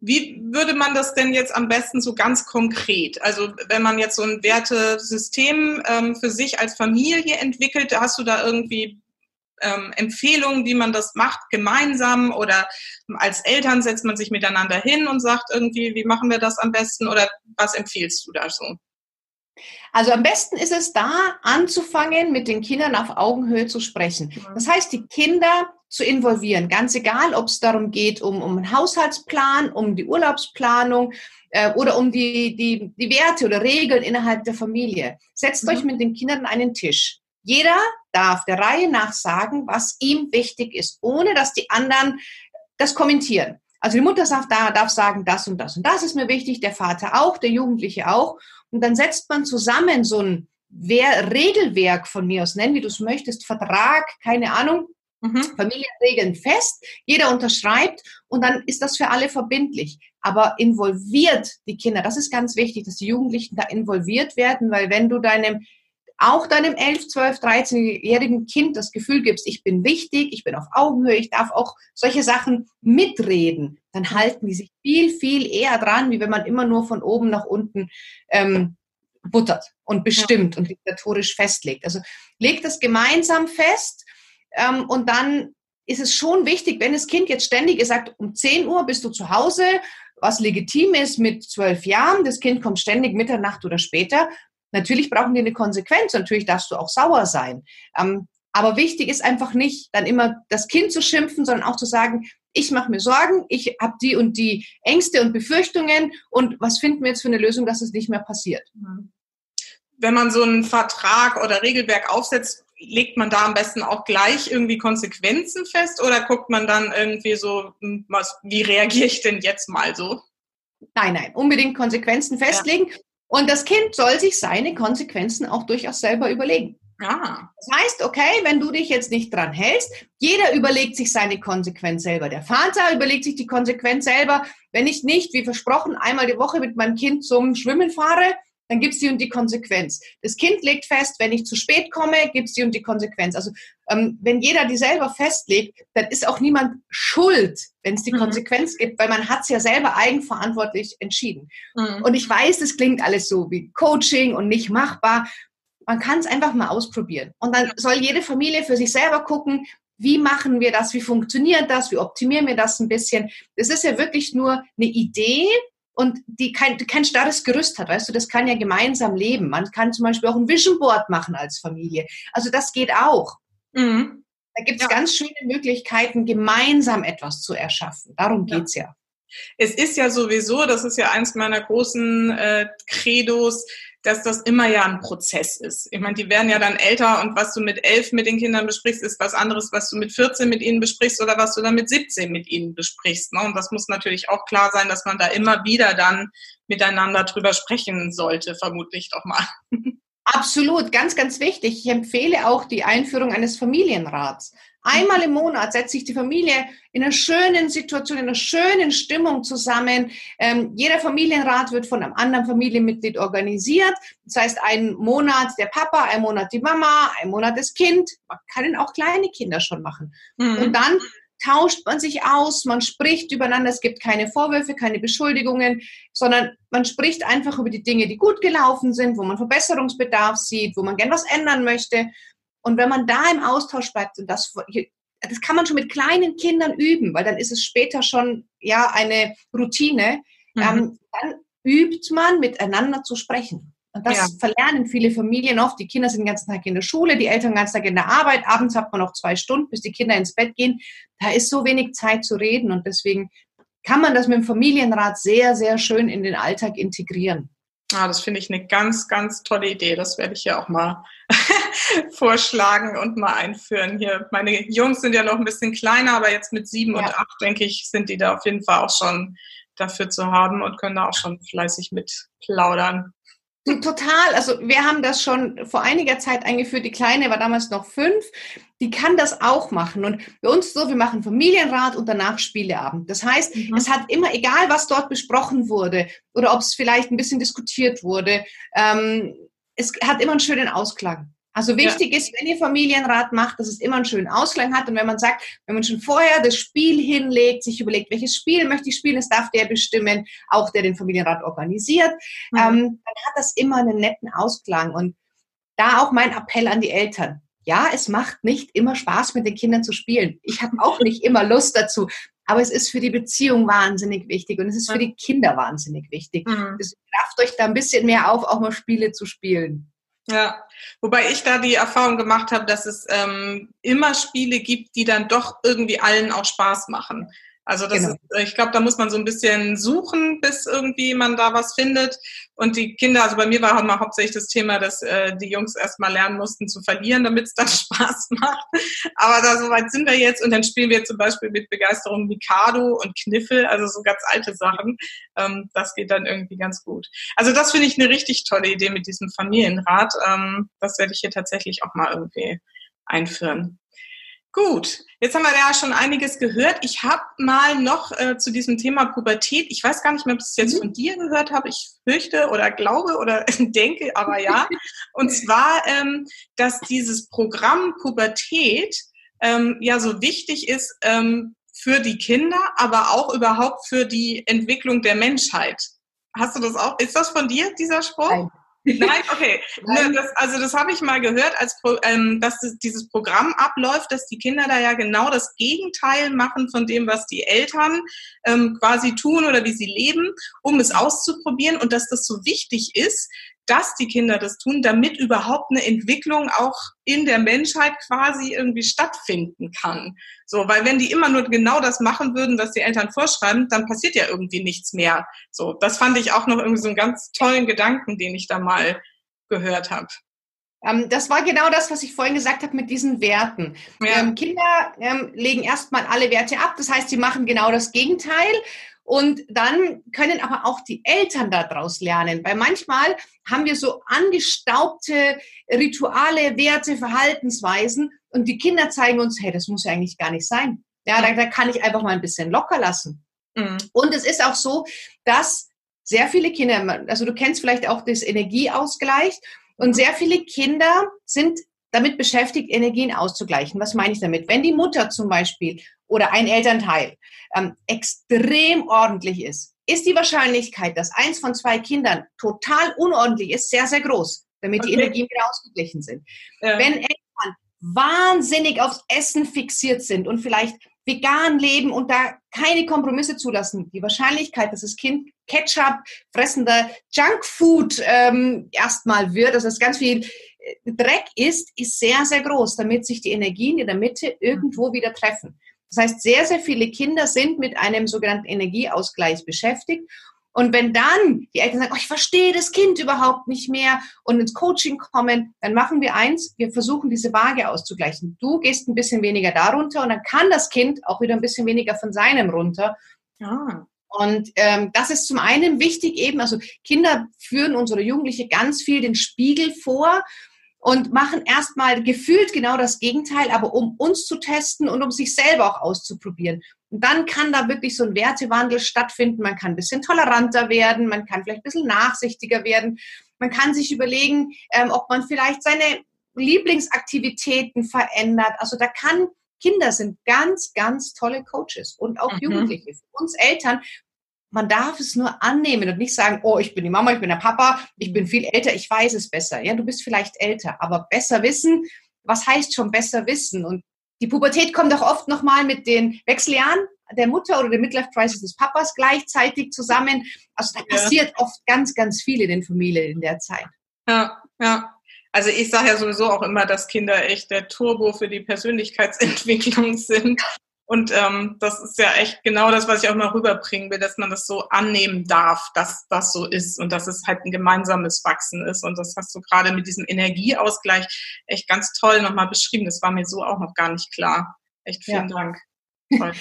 Wie würde man das denn jetzt am besten so ganz konkret? Also wenn man jetzt so ein Wertesystem ähm, für sich als Familie entwickelt, hast du da irgendwie ähm, Empfehlungen, wie man das macht, gemeinsam oder als Eltern setzt man sich miteinander hin und sagt irgendwie, wie machen wir das am besten oder was empfiehlst du da so? Also am besten ist es da anzufangen, mit den Kindern auf Augenhöhe zu sprechen. Das heißt, die Kinder zu involvieren, ganz egal, ob es darum geht, um, um einen Haushaltsplan, um die Urlaubsplanung äh, oder um die, die, die Werte oder Regeln innerhalb der Familie. Setzt mhm. euch mit den Kindern an einen Tisch. Jeder darf der Reihe nach sagen, was ihm wichtig ist, ohne dass die anderen das kommentieren. Also die Mutter darf, darf sagen, das und das. Und das ist mir wichtig, der Vater auch, der Jugendliche auch. Und dann setzt man zusammen so ein Wer Regelwerk von mir aus, nennen wie du es möchtest, Vertrag, keine Ahnung, mhm. Familienregeln fest, jeder unterschreibt. Und dann ist das für alle verbindlich. Aber involviert die Kinder, das ist ganz wichtig, dass die Jugendlichen da involviert werden, weil wenn du deinem auch deinem 11, 12, 13-jährigen Kind das Gefühl gibst, ich bin wichtig, ich bin auf Augenhöhe, ich darf auch solche Sachen mitreden, dann halten die sich viel, viel eher dran, wie wenn man immer nur von oben nach unten ähm, buttert und bestimmt ja. und diktatorisch festlegt. Also legt das gemeinsam fest ähm, und dann ist es schon wichtig, wenn das Kind jetzt ständig sagt, um 10 Uhr bist du zu Hause, was legitim ist mit zwölf Jahren, das Kind kommt ständig Mitternacht oder später, Natürlich brauchen die eine Konsequenz, natürlich darfst du auch sauer sein. Ähm, aber wichtig ist einfach nicht, dann immer das Kind zu schimpfen, sondern auch zu sagen, ich mache mir Sorgen, ich habe die und die Ängste und Befürchtungen und was finden wir jetzt für eine Lösung, dass es nicht mehr passiert. Mhm. Wenn man so einen Vertrag oder Regelwerk aufsetzt, legt man da am besten auch gleich irgendwie Konsequenzen fest oder guckt man dann irgendwie so, hm, was, wie reagiere ich denn jetzt mal so? Nein, nein, unbedingt Konsequenzen festlegen. Ja. Und das Kind soll sich seine Konsequenzen auch durchaus selber überlegen. Ah. Das heißt, okay, wenn du dich jetzt nicht dran hältst, jeder überlegt sich seine Konsequenz selber. Der Vater überlegt sich die Konsequenz selber. Wenn ich nicht, wie versprochen, einmal die Woche mit meinem Kind zum Schwimmen fahre, dann gibt es die und die Konsequenz. Das Kind legt fest, wenn ich zu spät komme, gibt es die und die Konsequenz. Also ähm, wenn jeder die selber festlegt, dann ist auch niemand schuld, wenn es die mhm. Konsequenz gibt, weil man hat es ja selber eigenverantwortlich entschieden. Mhm. Und ich weiß, das klingt alles so wie Coaching und nicht machbar. Man kann es einfach mal ausprobieren. Und dann soll jede Familie für sich selber gucken, wie machen wir das, wie funktioniert das, wie optimieren wir das ein bisschen. Das ist ja wirklich nur eine Idee, und die kein, kein starres Gerüst hat, weißt du, das kann ja gemeinsam leben. Man kann zum Beispiel auch ein Vision Board machen als Familie. Also das geht auch. Mhm. Da gibt es ja. ganz schöne Möglichkeiten, gemeinsam etwas zu erschaffen. Darum ja. geht's ja. Es ist ja sowieso, das ist ja eins meiner großen äh, Credos, dass das immer ja ein Prozess ist. Ich meine, die werden ja dann älter und was du mit elf mit den Kindern besprichst, ist was anderes, was du mit 14 mit ihnen besprichst oder was du dann mit 17 mit ihnen besprichst. Ne? Und das muss natürlich auch klar sein, dass man da immer wieder dann miteinander drüber sprechen sollte, vermutlich doch mal. Absolut, ganz, ganz wichtig. Ich empfehle auch die Einführung eines Familienrats. Einmal im Monat setzt sich die Familie in einer schönen Situation, in einer schönen Stimmung zusammen. Ähm, jeder Familienrat wird von einem anderen Familienmitglied organisiert. Das heißt, ein Monat der Papa, ein Monat die Mama, ein Monat das Kind. Man kann auch kleine Kinder schon machen. Mhm. Und dann tauscht man sich aus, man spricht übereinander. Es gibt keine Vorwürfe, keine Beschuldigungen, sondern man spricht einfach über die Dinge, die gut gelaufen sind, wo man Verbesserungsbedarf sieht, wo man gern was ändern möchte. Und wenn man da im Austausch bleibt, und das, das kann man schon mit kleinen Kindern üben, weil dann ist es später schon ja eine Routine, mhm. ähm, dann übt man miteinander zu sprechen. Und das ja. verlernen viele Familien oft. Die Kinder sind den ganzen Tag in der Schule, die Eltern den ganzen Tag in der Arbeit. Abends hat man noch zwei Stunden, bis die Kinder ins Bett gehen. Da ist so wenig Zeit zu reden und deswegen kann man das mit dem Familienrat sehr, sehr schön in den Alltag integrieren. Ah, das finde ich eine ganz, ganz tolle Idee. Das werde ich ja auch mal vorschlagen und mal einführen. Hier, meine Jungs sind ja noch ein bisschen kleiner, aber jetzt mit sieben ja. und acht, denke ich, sind die da auf jeden Fall auch schon dafür zu haben und können da auch schon fleißig mit plaudern. Total. Also wir haben das schon vor einiger Zeit eingeführt. Die Kleine war damals noch fünf. Die kann das auch machen. Und bei uns so, wir machen Familienrat und danach Spieleabend. Das heißt, mhm. es hat immer, egal was dort besprochen wurde oder ob es vielleicht ein bisschen diskutiert wurde, ähm, es hat immer einen schönen Ausklang. Also wichtig ja. ist, wenn ihr Familienrat macht, dass es immer einen schönen Ausklang hat. Und wenn man sagt, wenn man schon vorher das Spiel hinlegt, sich überlegt, welches Spiel möchte ich spielen, das darf der bestimmen, auch der den Familienrat organisiert, mhm. ähm, dann hat das immer einen netten Ausklang. Und da auch mein Appell an die Eltern. Ja, es macht nicht immer Spaß, mit den Kindern zu spielen. Ich habe auch nicht immer Lust dazu. Aber es ist für die Beziehung wahnsinnig wichtig und es ist für die Kinder wahnsinnig wichtig. Mhm. Deswegen rafft euch da ein bisschen mehr auf, auch mal Spiele zu spielen. Ja, wobei ich da die Erfahrung gemacht habe, dass es ähm, immer Spiele gibt, die dann doch irgendwie allen auch Spaß machen. Also das genau. ist, ich glaube, da muss man so ein bisschen suchen, bis irgendwie man da was findet. Und die Kinder, also bei mir war immer hauptsächlich das Thema, dass äh, die Jungs erstmal lernen mussten zu verlieren, damit es dann Spaß macht. Aber da so weit sind wir jetzt und dann spielen wir zum Beispiel mit Begeisterung Mikado und Kniffel, also so ganz alte Sachen. Ähm, das geht dann irgendwie ganz gut. Also das finde ich eine richtig tolle Idee mit diesem Familienrat. Ähm, das werde ich hier tatsächlich auch mal irgendwie einführen. Gut, jetzt haben wir ja schon einiges gehört. Ich habe mal noch äh, zu diesem Thema Pubertät, ich weiß gar nicht mehr, ob ich es jetzt mhm. von dir gehört habe, ich fürchte oder glaube oder denke, aber ja. Und zwar, ähm, dass dieses Programm Pubertät ähm, ja so wichtig ist ähm, für die Kinder, aber auch überhaupt für die Entwicklung der Menschheit. Hast du das auch? Ist das von dir, dieser Spruch? Nein. Nein, okay. Nein. Das, also das habe ich mal gehört, als ähm, dass das, dieses Programm abläuft, dass die Kinder da ja genau das Gegenteil machen von dem, was die Eltern ähm, quasi tun oder wie sie leben, um es auszuprobieren und dass das so wichtig ist, dass die Kinder das tun, damit überhaupt eine Entwicklung auch in der Menschheit quasi irgendwie stattfinden kann. So, weil wenn die immer nur genau das machen würden, was die Eltern vorschreiben, dann passiert ja irgendwie nichts mehr. So, das fand ich auch noch irgendwie so einen ganz tollen Gedanken, den ich da mal gehört habe. Ähm, das war genau das, was ich vorhin gesagt habe mit diesen Werten. Ja. Ähm, Kinder ähm, legen erstmal alle Werte ab, das heißt, sie machen genau das Gegenteil und dann können aber auch die Eltern daraus lernen, weil manchmal haben wir so angestaubte Rituale, Werte, Verhaltensweisen und die Kinder zeigen uns, hey, das muss ja eigentlich gar nicht sein. Ja, da, da kann ich einfach mal ein bisschen locker lassen. Mhm. Und es ist auch so, dass sehr viele Kinder, also du kennst vielleicht auch das Energieausgleich und sehr viele Kinder sind damit beschäftigt, Energien auszugleichen. Was meine ich damit? Wenn die Mutter zum Beispiel oder ein Elternteil ähm, extrem ordentlich ist, ist die Wahrscheinlichkeit, dass eins von zwei Kindern total unordentlich ist, sehr, sehr groß, damit okay. die Energien wieder ausgeglichen sind. Ja. Wenn Eltern wahnsinnig aufs Essen fixiert sind und vielleicht vegan leben und da keine Kompromisse zulassen, die Wahrscheinlichkeit, dass das Kind Ketchup fressender Junkfood ähm, erstmal wird, dass es ganz viel äh, Dreck ist, ist sehr, sehr groß, damit sich die Energien in der Mitte irgendwo wieder treffen. Das heißt, sehr, sehr viele Kinder sind mit einem sogenannten Energieausgleich beschäftigt. Und wenn dann die Eltern sagen, oh, ich verstehe das Kind überhaupt nicht mehr und ins Coaching kommen, dann machen wir eins, wir versuchen diese Waage auszugleichen. Du gehst ein bisschen weniger darunter und dann kann das Kind auch wieder ein bisschen weniger von seinem runter. Ja. Und ähm, das ist zum einen wichtig eben, also Kinder führen unsere Jugendliche ganz viel den Spiegel vor und machen erstmal gefühlt genau das Gegenteil, aber um uns zu testen und um sich selber auch auszuprobieren. Und dann kann da wirklich so ein Wertewandel stattfinden. Man kann ein bisschen toleranter werden, man kann vielleicht ein bisschen nachsichtiger werden. Man kann sich überlegen, ähm, ob man vielleicht seine Lieblingsaktivitäten verändert. Also da kann Kinder sind ganz, ganz tolle Coaches und auch mhm. Jugendliche. Für uns Eltern, man darf es nur annehmen und nicht sagen, oh, ich bin die Mama, ich bin der Papa, ich bin viel älter, ich weiß es besser. Ja, du bist vielleicht älter, aber besser wissen, was heißt schon besser wissen? Und die Pubertät kommt auch oft nochmal mit den Wechseljahren der Mutter oder der Midlife Crisis des Papas gleichzeitig zusammen. Also da passiert ja. oft ganz, ganz viel in den Familien in der Zeit. Ja, ja. Also ich sage ja sowieso auch immer, dass Kinder echt der Turbo für die Persönlichkeitsentwicklung sind. Und ähm, das ist ja echt genau das, was ich auch mal rüberbringen will, dass man das so annehmen darf, dass das so ist und dass es halt ein gemeinsames Wachsen ist. Und das hast du gerade mit diesem Energieausgleich echt ganz toll nochmal beschrieben. Das war mir so auch noch gar nicht klar. Echt vielen ja. Dank. Toll.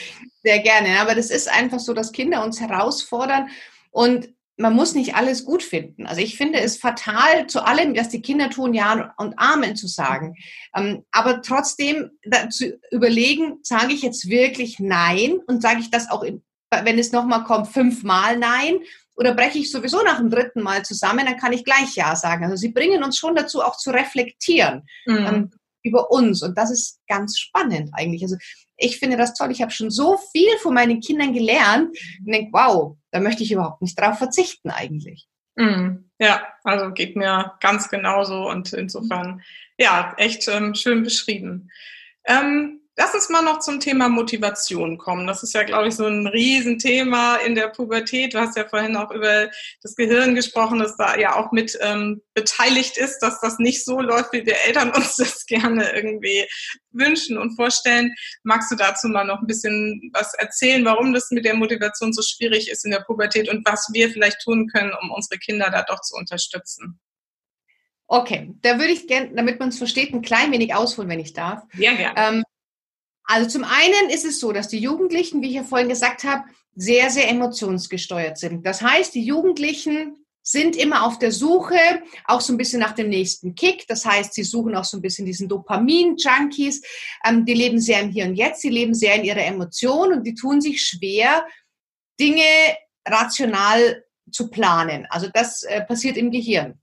Sehr gerne. Aber das ist einfach so, dass Kinder uns herausfordern und man muss nicht alles gut finden. Also ich finde es fatal, zu allem, was die Kinder tun, Ja und Amen zu sagen. Ähm, aber trotzdem zu überlegen, sage ich jetzt wirklich Nein und sage ich das auch, wenn es nochmal kommt, fünfmal Nein oder breche ich sowieso nach dem dritten Mal zusammen, dann kann ich gleich Ja sagen. Also sie bringen uns schon dazu, auch zu reflektieren. Mhm. Ähm, über uns. Und das ist ganz spannend eigentlich. Also ich finde das toll. Ich habe schon so viel von meinen Kindern gelernt und denke, wow, da möchte ich überhaupt nicht drauf verzichten eigentlich. Mm, ja, also geht mir ganz genauso und insofern, ja, echt ähm, schön beschrieben. Ähm, Lass uns mal noch zum Thema Motivation kommen. Das ist ja, glaube ich, so ein Riesenthema in der Pubertät. Du hast ja vorhin auch über das Gehirn gesprochen, das da ja auch mit ähm, beteiligt ist, dass das nicht so läuft, wie wir Eltern uns das gerne irgendwie wünschen und vorstellen. Magst du dazu mal noch ein bisschen was erzählen, warum das mit der Motivation so schwierig ist in der Pubertät und was wir vielleicht tun können, um unsere Kinder da doch zu unterstützen? Okay, da würde ich gerne, damit man es versteht, ein klein wenig ausholen, wenn ich darf. Ja, gerne. Ähm, also zum einen ist es so, dass die Jugendlichen, wie ich ja vorhin gesagt habe, sehr, sehr emotionsgesteuert sind. Das heißt, die Jugendlichen sind immer auf der Suche, auch so ein bisschen nach dem nächsten Kick. Das heißt, sie suchen auch so ein bisschen diesen Dopamin-Junkies. Ähm, die leben sehr im Hier und Jetzt, sie leben sehr in ihrer Emotion und die tun sich schwer, Dinge rational zu planen. Also das äh, passiert im Gehirn.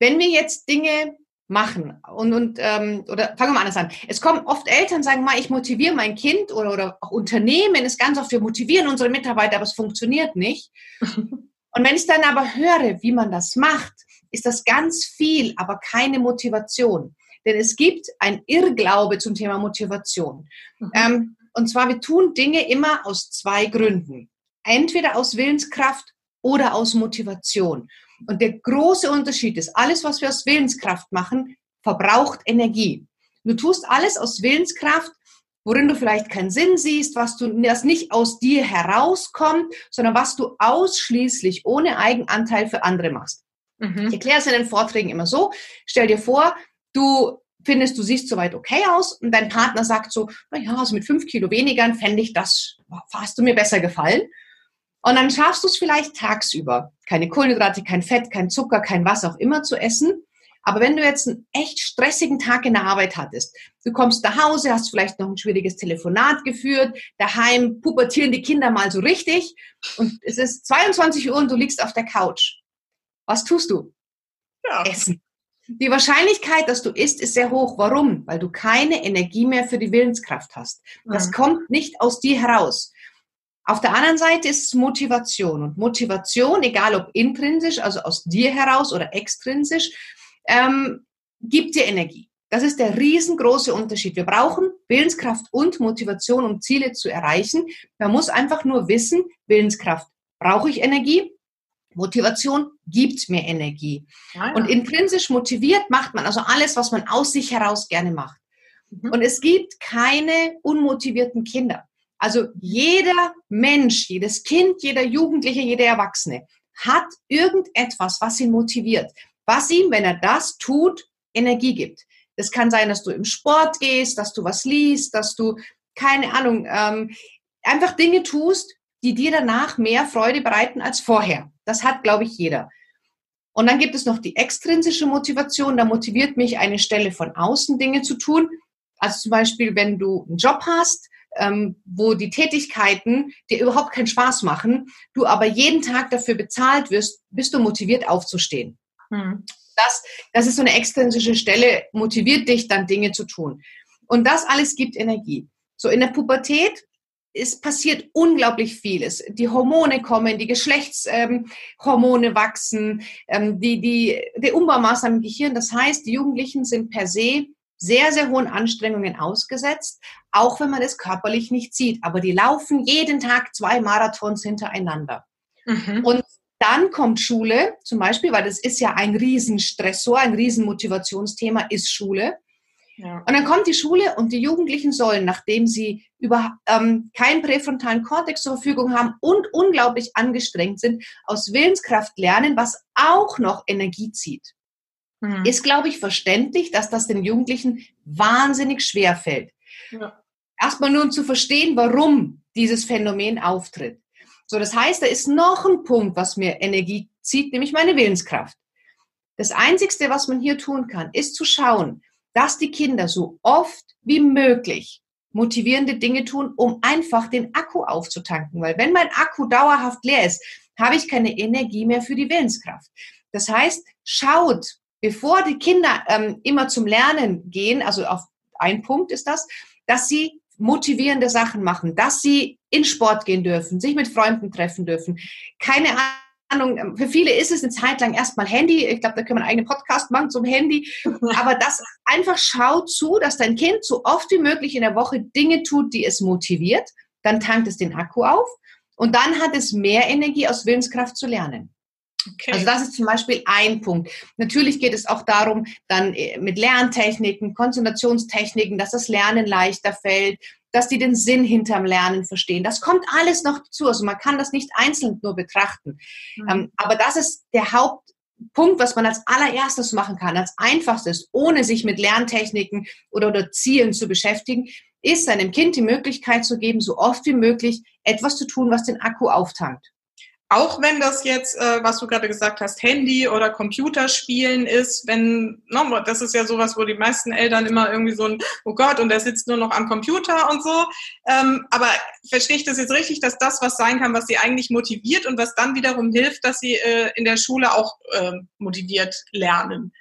Wenn wir jetzt Dinge machen. Und, und ähm, oder fangen wir mal anders an. Es kommen oft Eltern, sagen mal, ich motiviere mein Kind oder, oder auch Unternehmen ist ganz oft, wir motivieren unsere Mitarbeiter, aber es funktioniert nicht. und wenn ich dann aber höre, wie man das macht, ist das ganz viel, aber keine Motivation. Denn es gibt ein Irrglaube zum Thema Motivation. Mhm. Ähm, und zwar, wir tun Dinge immer aus zwei Gründen. Entweder aus Willenskraft oder aus Motivation. Und der große Unterschied ist, alles, was wir aus Willenskraft machen, verbraucht Energie. Du tust alles aus Willenskraft, worin du vielleicht keinen Sinn siehst, was du, das nicht aus dir herauskommt, sondern was du ausschließlich ohne Eigenanteil für andere machst. Mhm. Ich erkläre es in den Vorträgen immer so. Stell dir vor, du findest, du siehst soweit okay aus und dein Partner sagt so, na ja, also mit fünf Kilo weniger fände ich das, hast du mir besser gefallen. Und dann schaffst du es vielleicht tagsüber, keine Kohlenhydrate, kein Fett, kein Zucker, kein was auch immer zu essen. Aber wenn du jetzt einen echt stressigen Tag in der Arbeit hattest, du kommst nach Hause, hast vielleicht noch ein schwieriges Telefonat geführt, daheim pubertieren die Kinder mal so richtig und es ist 22 Uhr und du liegst auf der Couch. Was tust du? Ja. Essen. Die Wahrscheinlichkeit, dass du isst, ist sehr hoch. Warum? Weil du keine Energie mehr für die Willenskraft hast. Das mhm. kommt nicht aus dir heraus. Auf der anderen Seite ist es Motivation. Und Motivation, egal ob intrinsisch, also aus dir heraus oder extrinsisch, ähm, gibt dir Energie. Das ist der riesengroße Unterschied. Wir brauchen Willenskraft und Motivation, um Ziele zu erreichen. Man muss einfach nur wissen, Willenskraft brauche ich Energie, Motivation gibt mir Energie. Ja, ja. Und intrinsisch motiviert macht man also alles, was man aus sich heraus gerne macht. Mhm. Und es gibt keine unmotivierten Kinder. Also jeder Mensch, jedes Kind, jeder Jugendliche, jeder Erwachsene hat irgendetwas, was ihn motiviert, was ihm, wenn er das tut, Energie gibt. Es kann sein, dass du im Sport gehst, dass du was liest, dass du, keine Ahnung, ähm, einfach Dinge tust, die dir danach mehr Freude bereiten als vorher. Das hat, glaube ich, jeder. Und dann gibt es noch die extrinsische Motivation. Da motiviert mich eine Stelle von außen Dinge zu tun. Also zum Beispiel, wenn du einen Job hast, ähm, wo die Tätigkeiten dir überhaupt keinen Spaß machen, du aber jeden Tag dafür bezahlt wirst, bist du motiviert aufzustehen. Hm. Das, das ist so eine extrinsische Stelle, motiviert dich dann Dinge zu tun. Und das alles gibt Energie. So in der Pubertät es passiert unglaublich vieles. Die Hormone kommen, die Geschlechtshormone ähm, wachsen, ähm, die, die, die Umbaumaßnahmen im Gehirn. Das heißt, die Jugendlichen sind per se sehr, sehr hohen Anstrengungen ausgesetzt, auch wenn man es körperlich nicht sieht. Aber die laufen jeden Tag zwei Marathons hintereinander. Mhm. Und dann kommt Schule, zum Beispiel, weil das ist ja ein Riesenstressor, ein Riesenmotivationsthema ist Schule. Ja. Und dann kommt die Schule und die Jugendlichen sollen, nachdem sie über ähm, keinen präfrontalen Kortex zur Verfügung haben und unglaublich angestrengt sind, aus Willenskraft lernen, was auch noch Energie zieht. Mhm. Ist, glaube ich, verständlich, dass das den Jugendlichen wahnsinnig schwer fällt. Ja. Erstmal nur um zu verstehen, warum dieses Phänomen auftritt. So, das heißt, da ist noch ein Punkt, was mir Energie zieht, nämlich meine Willenskraft. Das Einzigste, was man hier tun kann, ist zu schauen, dass die Kinder so oft wie möglich motivierende Dinge tun, um einfach den Akku aufzutanken. Weil wenn mein Akku dauerhaft leer ist, habe ich keine Energie mehr für die Willenskraft. Das heißt, schaut, bevor die Kinder ähm, immer zum Lernen gehen, also auf ein Punkt ist das, dass sie motivierende Sachen machen, dass sie in Sport gehen dürfen, sich mit Freunden treffen dürfen, keine Ahnung, ähm, für viele ist es eine Zeit lang erstmal Handy. Ich glaube, da können wir einen eigenen Podcast machen zum Handy. Aber das einfach schaut zu, dass dein Kind so oft wie möglich in der Woche Dinge tut, die es motiviert. Dann tankt es den Akku auf und dann hat es mehr Energie aus Willenskraft zu lernen. Okay. Also das ist zum Beispiel ein Punkt. Natürlich geht es auch darum, dann äh, mit Lerntechniken, Konzentrationstechniken, dass das Lernen leichter fällt, dass die den Sinn hinterm Lernen verstehen. Das kommt alles noch dazu. Also man kann das nicht einzeln nur betrachten. Mhm. Ähm, aber das ist der Hauptpunkt, was man als allererstes machen kann, als einfachstes, ohne sich mit Lerntechniken oder, oder Zielen zu beschäftigen, ist seinem Kind die Möglichkeit zu geben, so oft wie möglich etwas zu tun, was den Akku auftankt. Auch wenn das jetzt, äh, was du gerade gesagt hast, Handy oder Computerspielen ist, wenn, no, das ist ja sowas, wo die meisten Eltern immer irgendwie so ein, oh Gott, und der sitzt nur noch am Computer und so. Ähm, aber verstehe ich das jetzt richtig, dass das was sein kann, was sie eigentlich motiviert und was dann wiederum hilft, dass sie äh, in der Schule auch äh, motiviert lernen?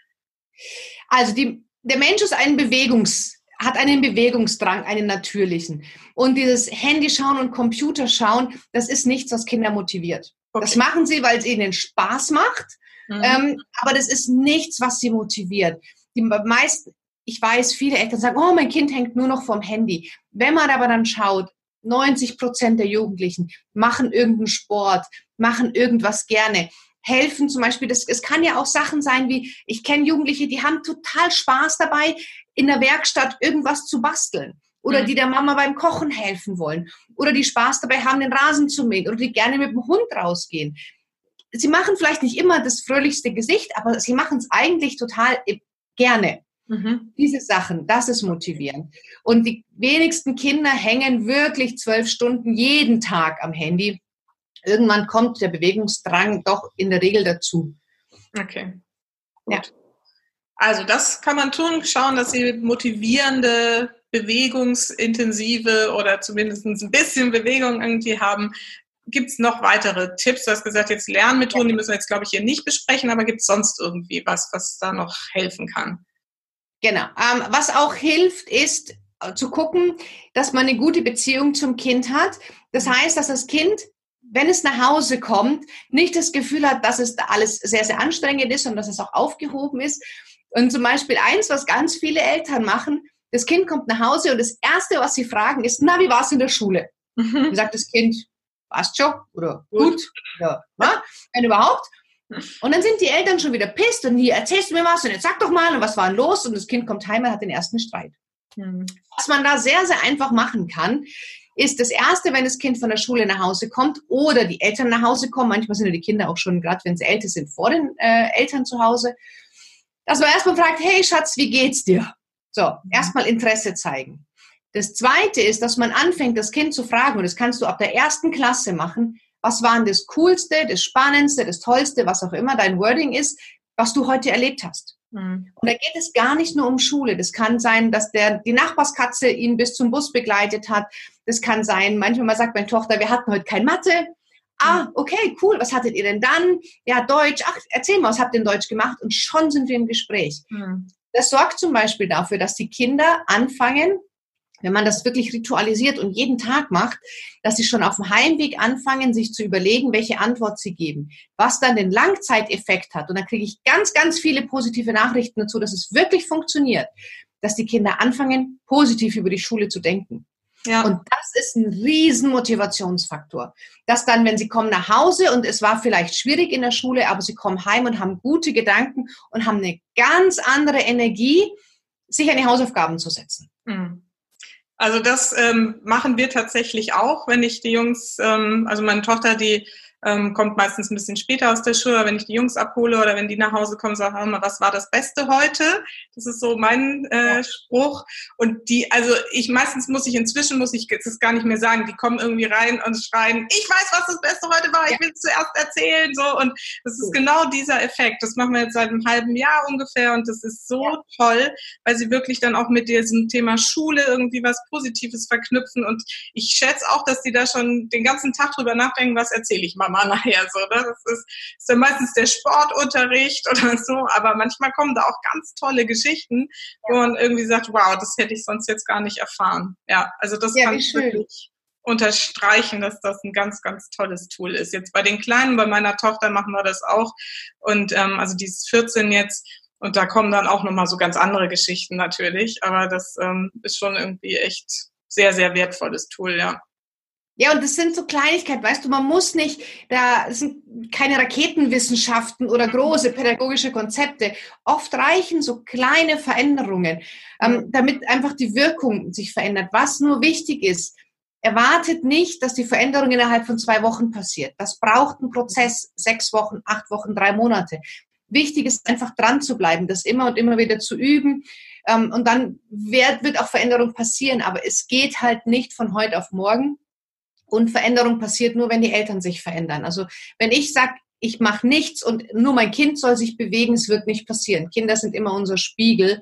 Also die, der Mensch ist ein Bewegungs hat einen Bewegungsdrang, einen natürlichen. Und dieses Handy schauen und Computer schauen, das ist nichts, was Kinder motiviert. Okay. Das machen sie, weil es ihnen Spaß macht. Mhm. Ähm, aber das ist nichts, was sie motiviert. Die meisten, ich weiß, viele Eltern sagen, oh, mein Kind hängt nur noch vom Handy. Wenn man aber dann schaut, 90 Prozent der Jugendlichen machen irgendeinen Sport, machen irgendwas gerne, helfen zum Beispiel, das, es kann ja auch Sachen sein wie, ich kenne Jugendliche, die haben total Spaß dabei, in der Werkstatt irgendwas zu basteln oder mhm. die der Mama beim Kochen helfen wollen oder die Spaß dabei haben, den Rasen zu mähen oder die gerne mit dem Hund rausgehen. Sie machen vielleicht nicht immer das fröhlichste Gesicht, aber sie machen es eigentlich total gerne. Mhm. Diese Sachen, das ist motivierend. Und die wenigsten Kinder hängen wirklich zwölf Stunden jeden Tag am Handy. Irgendwann kommt der Bewegungsdrang doch in der Regel dazu. Okay. Gut. Ja. Also das kann man tun, schauen, dass sie motivierende bewegungsintensive oder zumindest ein bisschen Bewegung irgendwie haben. Gibt es noch weitere Tipps? Du hast gesagt, jetzt Lernmethoden, die müssen wir jetzt, glaube ich, hier nicht besprechen, aber gibt es sonst irgendwie was, was da noch helfen kann? Genau. Ähm, was auch hilft, ist äh, zu gucken, dass man eine gute Beziehung zum Kind hat. Das heißt, dass das Kind, wenn es nach Hause kommt, nicht das Gefühl hat, dass es da alles sehr, sehr anstrengend ist und dass es auch aufgehoben ist. Und zum Beispiel eins, was ganz viele Eltern machen, das Kind kommt nach Hause und das Erste, was sie fragen, ist, na, wie war es in der Schule? Mhm. Dann sagt das Kind, passt schon oder gut, gut oder na, wenn überhaupt. Und dann sind die Eltern schon wieder pisst und hier erzählst du mir was und jetzt sag doch mal und was war denn los? Und das Kind kommt heim und hat den ersten Streit. Mhm. Was man da sehr, sehr einfach machen kann, ist das Erste, wenn das Kind von der Schule nach Hause kommt oder die Eltern nach Hause kommen, manchmal sind ja die Kinder auch schon, gerade wenn sie älter sind, vor den äh, Eltern zu Hause, dass man erstmal fragt, hey Schatz, wie geht's dir? So, erstmal Interesse zeigen. Das Zweite ist, dass man anfängt, das Kind zu fragen, und das kannst du ab der ersten Klasse machen, was war denn das Coolste, das Spannendste, das Tollste, was auch immer dein Wording ist, was du heute erlebt hast. Mhm. Und da geht es gar nicht nur um Schule. Das kann sein, dass der, die Nachbarskatze ihn bis zum Bus begleitet hat. Das kann sein, manchmal sagt meine Tochter, wir hatten heute kein Mathe. Ah, okay, cool. Was hattet ihr denn dann? Ja, Deutsch. Ach, erzähl mal, was habt ihr in Deutsch gemacht? Und schon sind wir im Gespräch. Mhm. Das sorgt zum Beispiel dafür, dass die Kinder anfangen, wenn man das wirklich ritualisiert und jeden Tag macht, dass sie schon auf dem Heimweg anfangen, sich zu überlegen, welche Antwort sie geben, was dann den Langzeiteffekt hat. Und dann kriege ich ganz, ganz viele positive Nachrichten dazu, dass es wirklich funktioniert, dass die Kinder anfangen, positiv über die Schule zu denken. Ja. Und das ist ein riesen Motivationsfaktor. Dass dann, wenn sie kommen nach Hause und es war vielleicht schwierig in der Schule, aber sie kommen heim und haben gute Gedanken und haben eine ganz andere Energie, sich an die Hausaufgaben zu setzen. Mhm. Also das ähm, machen wir tatsächlich auch, wenn ich die Jungs, ähm, also meine Tochter, die ähm, kommt meistens ein bisschen später aus der Schule, wenn ich die Jungs abhole oder wenn die nach Hause kommen, sage ich immer, was war das Beste heute? Das ist so mein äh, Spruch. Und die, also ich meistens muss ich inzwischen, muss ich es gar nicht mehr sagen, die kommen irgendwie rein und schreien, ich weiß, was das Beste heute war, ich will es zuerst erzählen. So und das ist genau dieser Effekt. Das machen wir jetzt seit einem halben Jahr ungefähr und das ist so ja. toll, weil sie wirklich dann auch mit diesem Thema Schule irgendwie was Positives verknüpfen. Und ich schätze auch, dass die da schon den ganzen Tag drüber nachdenken, was erzähle ich mal Mama nachher so. Ne? Das ist, ist dann meistens der Sportunterricht oder so, aber manchmal kommen da auch ganz tolle Geschichten, wo man irgendwie sagt, wow, das hätte ich sonst jetzt gar nicht erfahren. Ja, also das ja, kann ich wirklich unterstreichen, dass das ein ganz, ganz tolles Tool ist. Jetzt bei den Kleinen, bei meiner Tochter machen wir das auch. Und ähm, also die ist 14 jetzt und da kommen dann auch nochmal so ganz andere Geschichten natürlich. Aber das ähm, ist schon irgendwie echt sehr, sehr wertvolles Tool, ja. Ja, und das sind so Kleinigkeiten, weißt du, man muss nicht, da sind keine Raketenwissenschaften oder große pädagogische Konzepte. Oft reichen so kleine Veränderungen, ähm, damit einfach die Wirkung sich verändert. Was nur wichtig ist, erwartet nicht, dass die Veränderung innerhalb von zwei Wochen passiert. Das braucht einen Prozess, sechs Wochen, acht Wochen, drei Monate. Wichtig ist einfach dran zu bleiben, das immer und immer wieder zu üben. Ähm, und dann wird, wird auch Veränderung passieren. Aber es geht halt nicht von heute auf morgen. Und Veränderung passiert nur, wenn die Eltern sich verändern. Also wenn ich sage, ich mache nichts und nur mein Kind soll sich bewegen, es wird nicht passieren. Kinder sind immer unser Spiegel.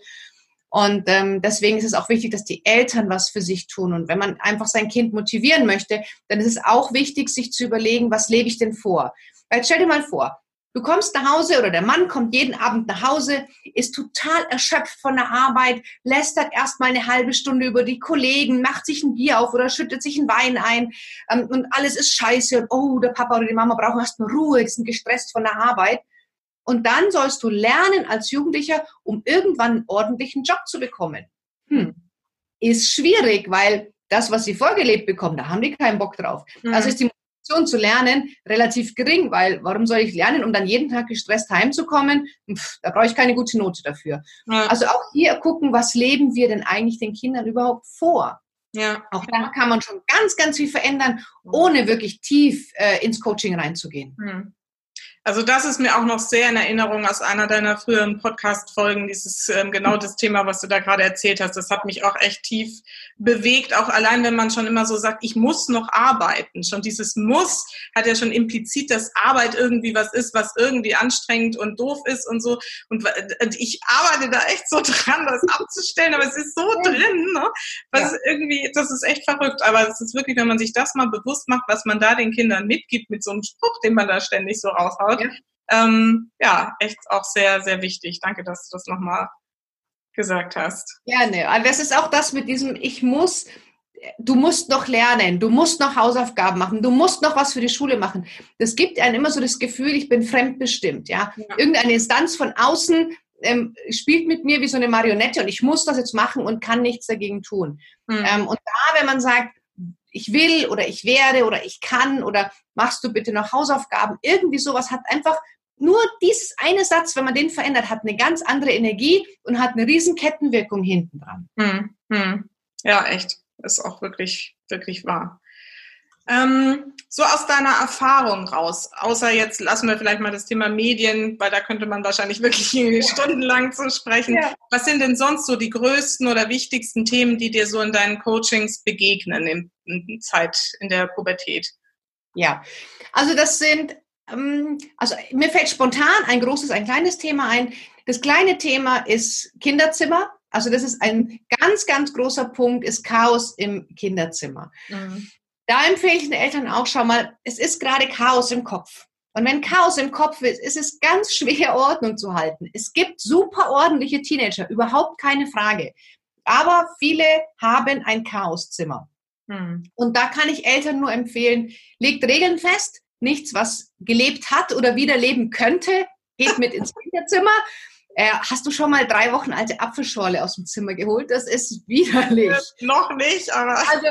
Und ähm, deswegen ist es auch wichtig, dass die Eltern was für sich tun. Und wenn man einfach sein Kind motivieren möchte, dann ist es auch wichtig, sich zu überlegen, was lebe ich denn vor? Weil stell dir mal vor, Du kommst nach Hause oder der Mann kommt jeden Abend nach Hause, ist total erschöpft von der Arbeit, lästert erstmal eine halbe Stunde über die Kollegen, macht sich ein Bier auf oder schüttet sich einen Wein ein ähm, und alles ist scheiße und oh, der Papa oder die Mama brauchen erstmal Ruhe, die sind gestresst von der Arbeit. Und dann sollst du lernen als Jugendlicher, um irgendwann einen ordentlichen Job zu bekommen. Hm. Ist schwierig, weil das, was sie vorgelebt bekommen, da haben die keinen Bock drauf. Mhm. Also ist die Motivation zu lernen relativ gering, weil warum soll ich lernen, um dann jeden Tag gestresst heimzukommen? Pff, da brauche ich keine gute Note dafür. Ja. Also auch hier gucken, was leben wir denn eigentlich den Kindern überhaupt vor? Ja. Auch da kann man schon ganz, ganz viel verändern, ohne wirklich tief äh, ins Coaching reinzugehen. Mhm. Also das ist mir auch noch sehr in Erinnerung aus einer deiner früheren Podcast-Folgen, dieses ähm, genau das Thema, was du da gerade erzählt hast. Das hat mich auch echt tief bewegt, auch allein, wenn man schon immer so sagt, ich muss noch arbeiten. Schon dieses Muss hat ja schon implizit, dass Arbeit irgendwie was ist, was irgendwie anstrengend und doof ist und so. Und ich arbeite da echt so dran, das abzustellen, aber es ist so drin, ne? Was ja. irgendwie, das ist echt verrückt. Aber es ist wirklich, wenn man sich das mal bewusst macht, was man da den Kindern mitgibt mit so einem Spruch, den man da ständig so raushaut, ja. Ähm, ja, echt auch sehr, sehr wichtig. Danke, dass du das nochmal gesagt hast. Gerne. Also das ist auch das mit diesem, ich muss, du musst noch lernen, du musst noch Hausaufgaben machen, du musst noch was für die Schule machen. Das gibt einem immer so das Gefühl, ich bin fremdbestimmt. Ja? ja. Irgendeine Instanz von außen ähm, spielt mit mir wie so eine Marionette und ich muss das jetzt machen und kann nichts dagegen tun. Mhm. Ähm, und da, wenn man sagt, ich will oder ich werde oder ich kann oder machst du bitte noch Hausaufgaben. Irgendwie sowas hat einfach nur dieses eine Satz, wenn man den verändert, hat eine ganz andere Energie und hat eine riesen Kettenwirkung hinten dran. Hm, hm. Ja, echt. Ist auch wirklich wirklich wahr. Ähm, so aus deiner Erfahrung raus, außer jetzt lassen wir vielleicht mal das Thema Medien, weil da könnte man wahrscheinlich wirklich ja. stundenlang zu sprechen. Ja. Was sind denn sonst so die größten oder wichtigsten Themen, die dir so in deinen Coachings begegnen in, in Zeit in der Pubertät? Ja, also das sind, ähm, also mir fällt spontan ein großes, ein kleines Thema ein. Das kleine Thema ist Kinderzimmer. Also das ist ein ganz, ganz großer Punkt, ist Chaos im Kinderzimmer. Mhm. Da empfehle ich den Eltern auch schon mal, es ist gerade Chaos im Kopf. Und wenn Chaos im Kopf ist, ist es ganz schwer, Ordnung zu halten. Es gibt super ordentliche Teenager, überhaupt keine Frage. Aber viele haben ein Chaoszimmer. Hm. Und da kann ich Eltern nur empfehlen, legt Regeln fest. Nichts, was gelebt hat oder wieder leben könnte, geht mit ins Kinderzimmer. Äh, hast du schon mal drei Wochen alte Apfelschorle aus dem Zimmer geholt? Das ist widerlich. Äh, noch nicht, aber. Also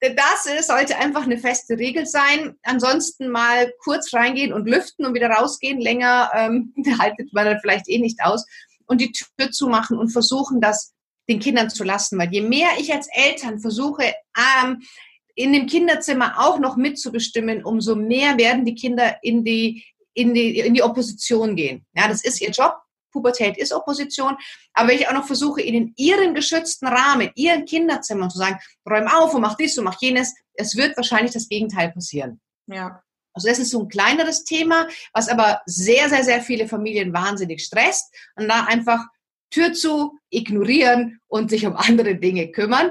das ist, sollte einfach eine feste Regel sein. Ansonsten mal kurz reingehen und lüften und wieder rausgehen. Länger ähm, haltet man dann vielleicht eh nicht aus. Und die Tür zumachen und versuchen, das den Kindern zu lassen. Weil je mehr ich als Eltern versuche, ähm, in dem Kinderzimmer auch noch mitzubestimmen, umso mehr werden die Kinder in die, in die, in die Opposition gehen. Ja, das ist ihr Job. Pubertät ist Opposition. Aber wenn ich auch noch versuche, in ihren geschützten Rahmen, ihren Kinderzimmern zu sagen, räum auf und mach dies und mach jenes, es wird wahrscheinlich das Gegenteil passieren. Ja. Also das ist so ein kleineres Thema, was aber sehr, sehr, sehr viele Familien wahnsinnig stresst. Und da einfach Tür zu, ignorieren und sich um andere Dinge kümmern.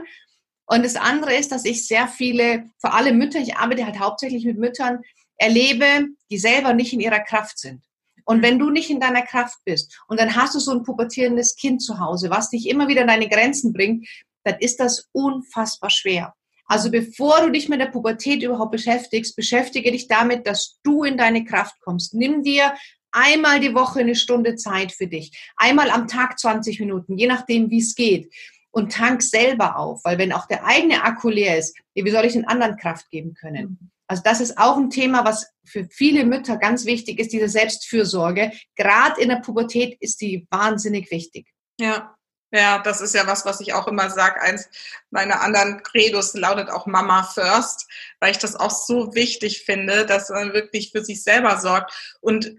Und das andere ist, dass ich sehr viele, vor allem Mütter, ich arbeite halt hauptsächlich mit Müttern, erlebe, die selber nicht in ihrer Kraft sind. Und wenn du nicht in deiner Kraft bist und dann hast du so ein pubertierendes Kind zu Hause, was dich immer wieder an deine Grenzen bringt, dann ist das unfassbar schwer. Also bevor du dich mit der Pubertät überhaupt beschäftigst, beschäftige dich damit, dass du in deine Kraft kommst. Nimm dir einmal die Woche eine Stunde Zeit für dich. Einmal am Tag 20 Minuten, je nachdem, wie es geht. Und tank selber auf, weil wenn auch der eigene Akku leer ist, wie soll ich den anderen Kraft geben können? Also das ist auch ein Thema, was für viele Mütter ganz wichtig ist, diese Selbstfürsorge. Gerade in der Pubertät ist die wahnsinnig wichtig. Ja, ja, das ist ja was, was ich auch immer sage. Eins meiner anderen Credos lautet auch Mama First, weil ich das auch so wichtig finde, dass man wirklich für sich selber sorgt. Und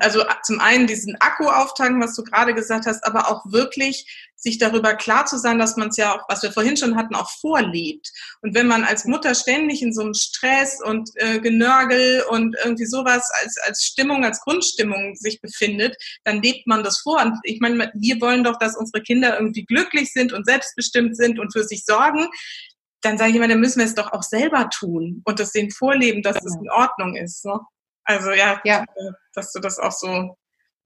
also zum einen diesen Akku auftanken, was du gerade gesagt hast, aber auch wirklich sich darüber klar zu sein, dass man es ja auch, was wir vorhin schon hatten, auch vorlebt. Und wenn man als Mutter ständig in so einem Stress und äh, Genörgel und irgendwie sowas als, als Stimmung, als Grundstimmung sich befindet, dann lebt man das vor. Und ich meine, wir wollen doch, dass unsere Kinder irgendwie glücklich sind und selbstbestimmt sind und für sich sorgen. Dann sage ich immer, dann müssen wir es doch auch selber tun und das denen vorleben, dass es in Ordnung ist. Ne? Also ja, ja, dass du das auch so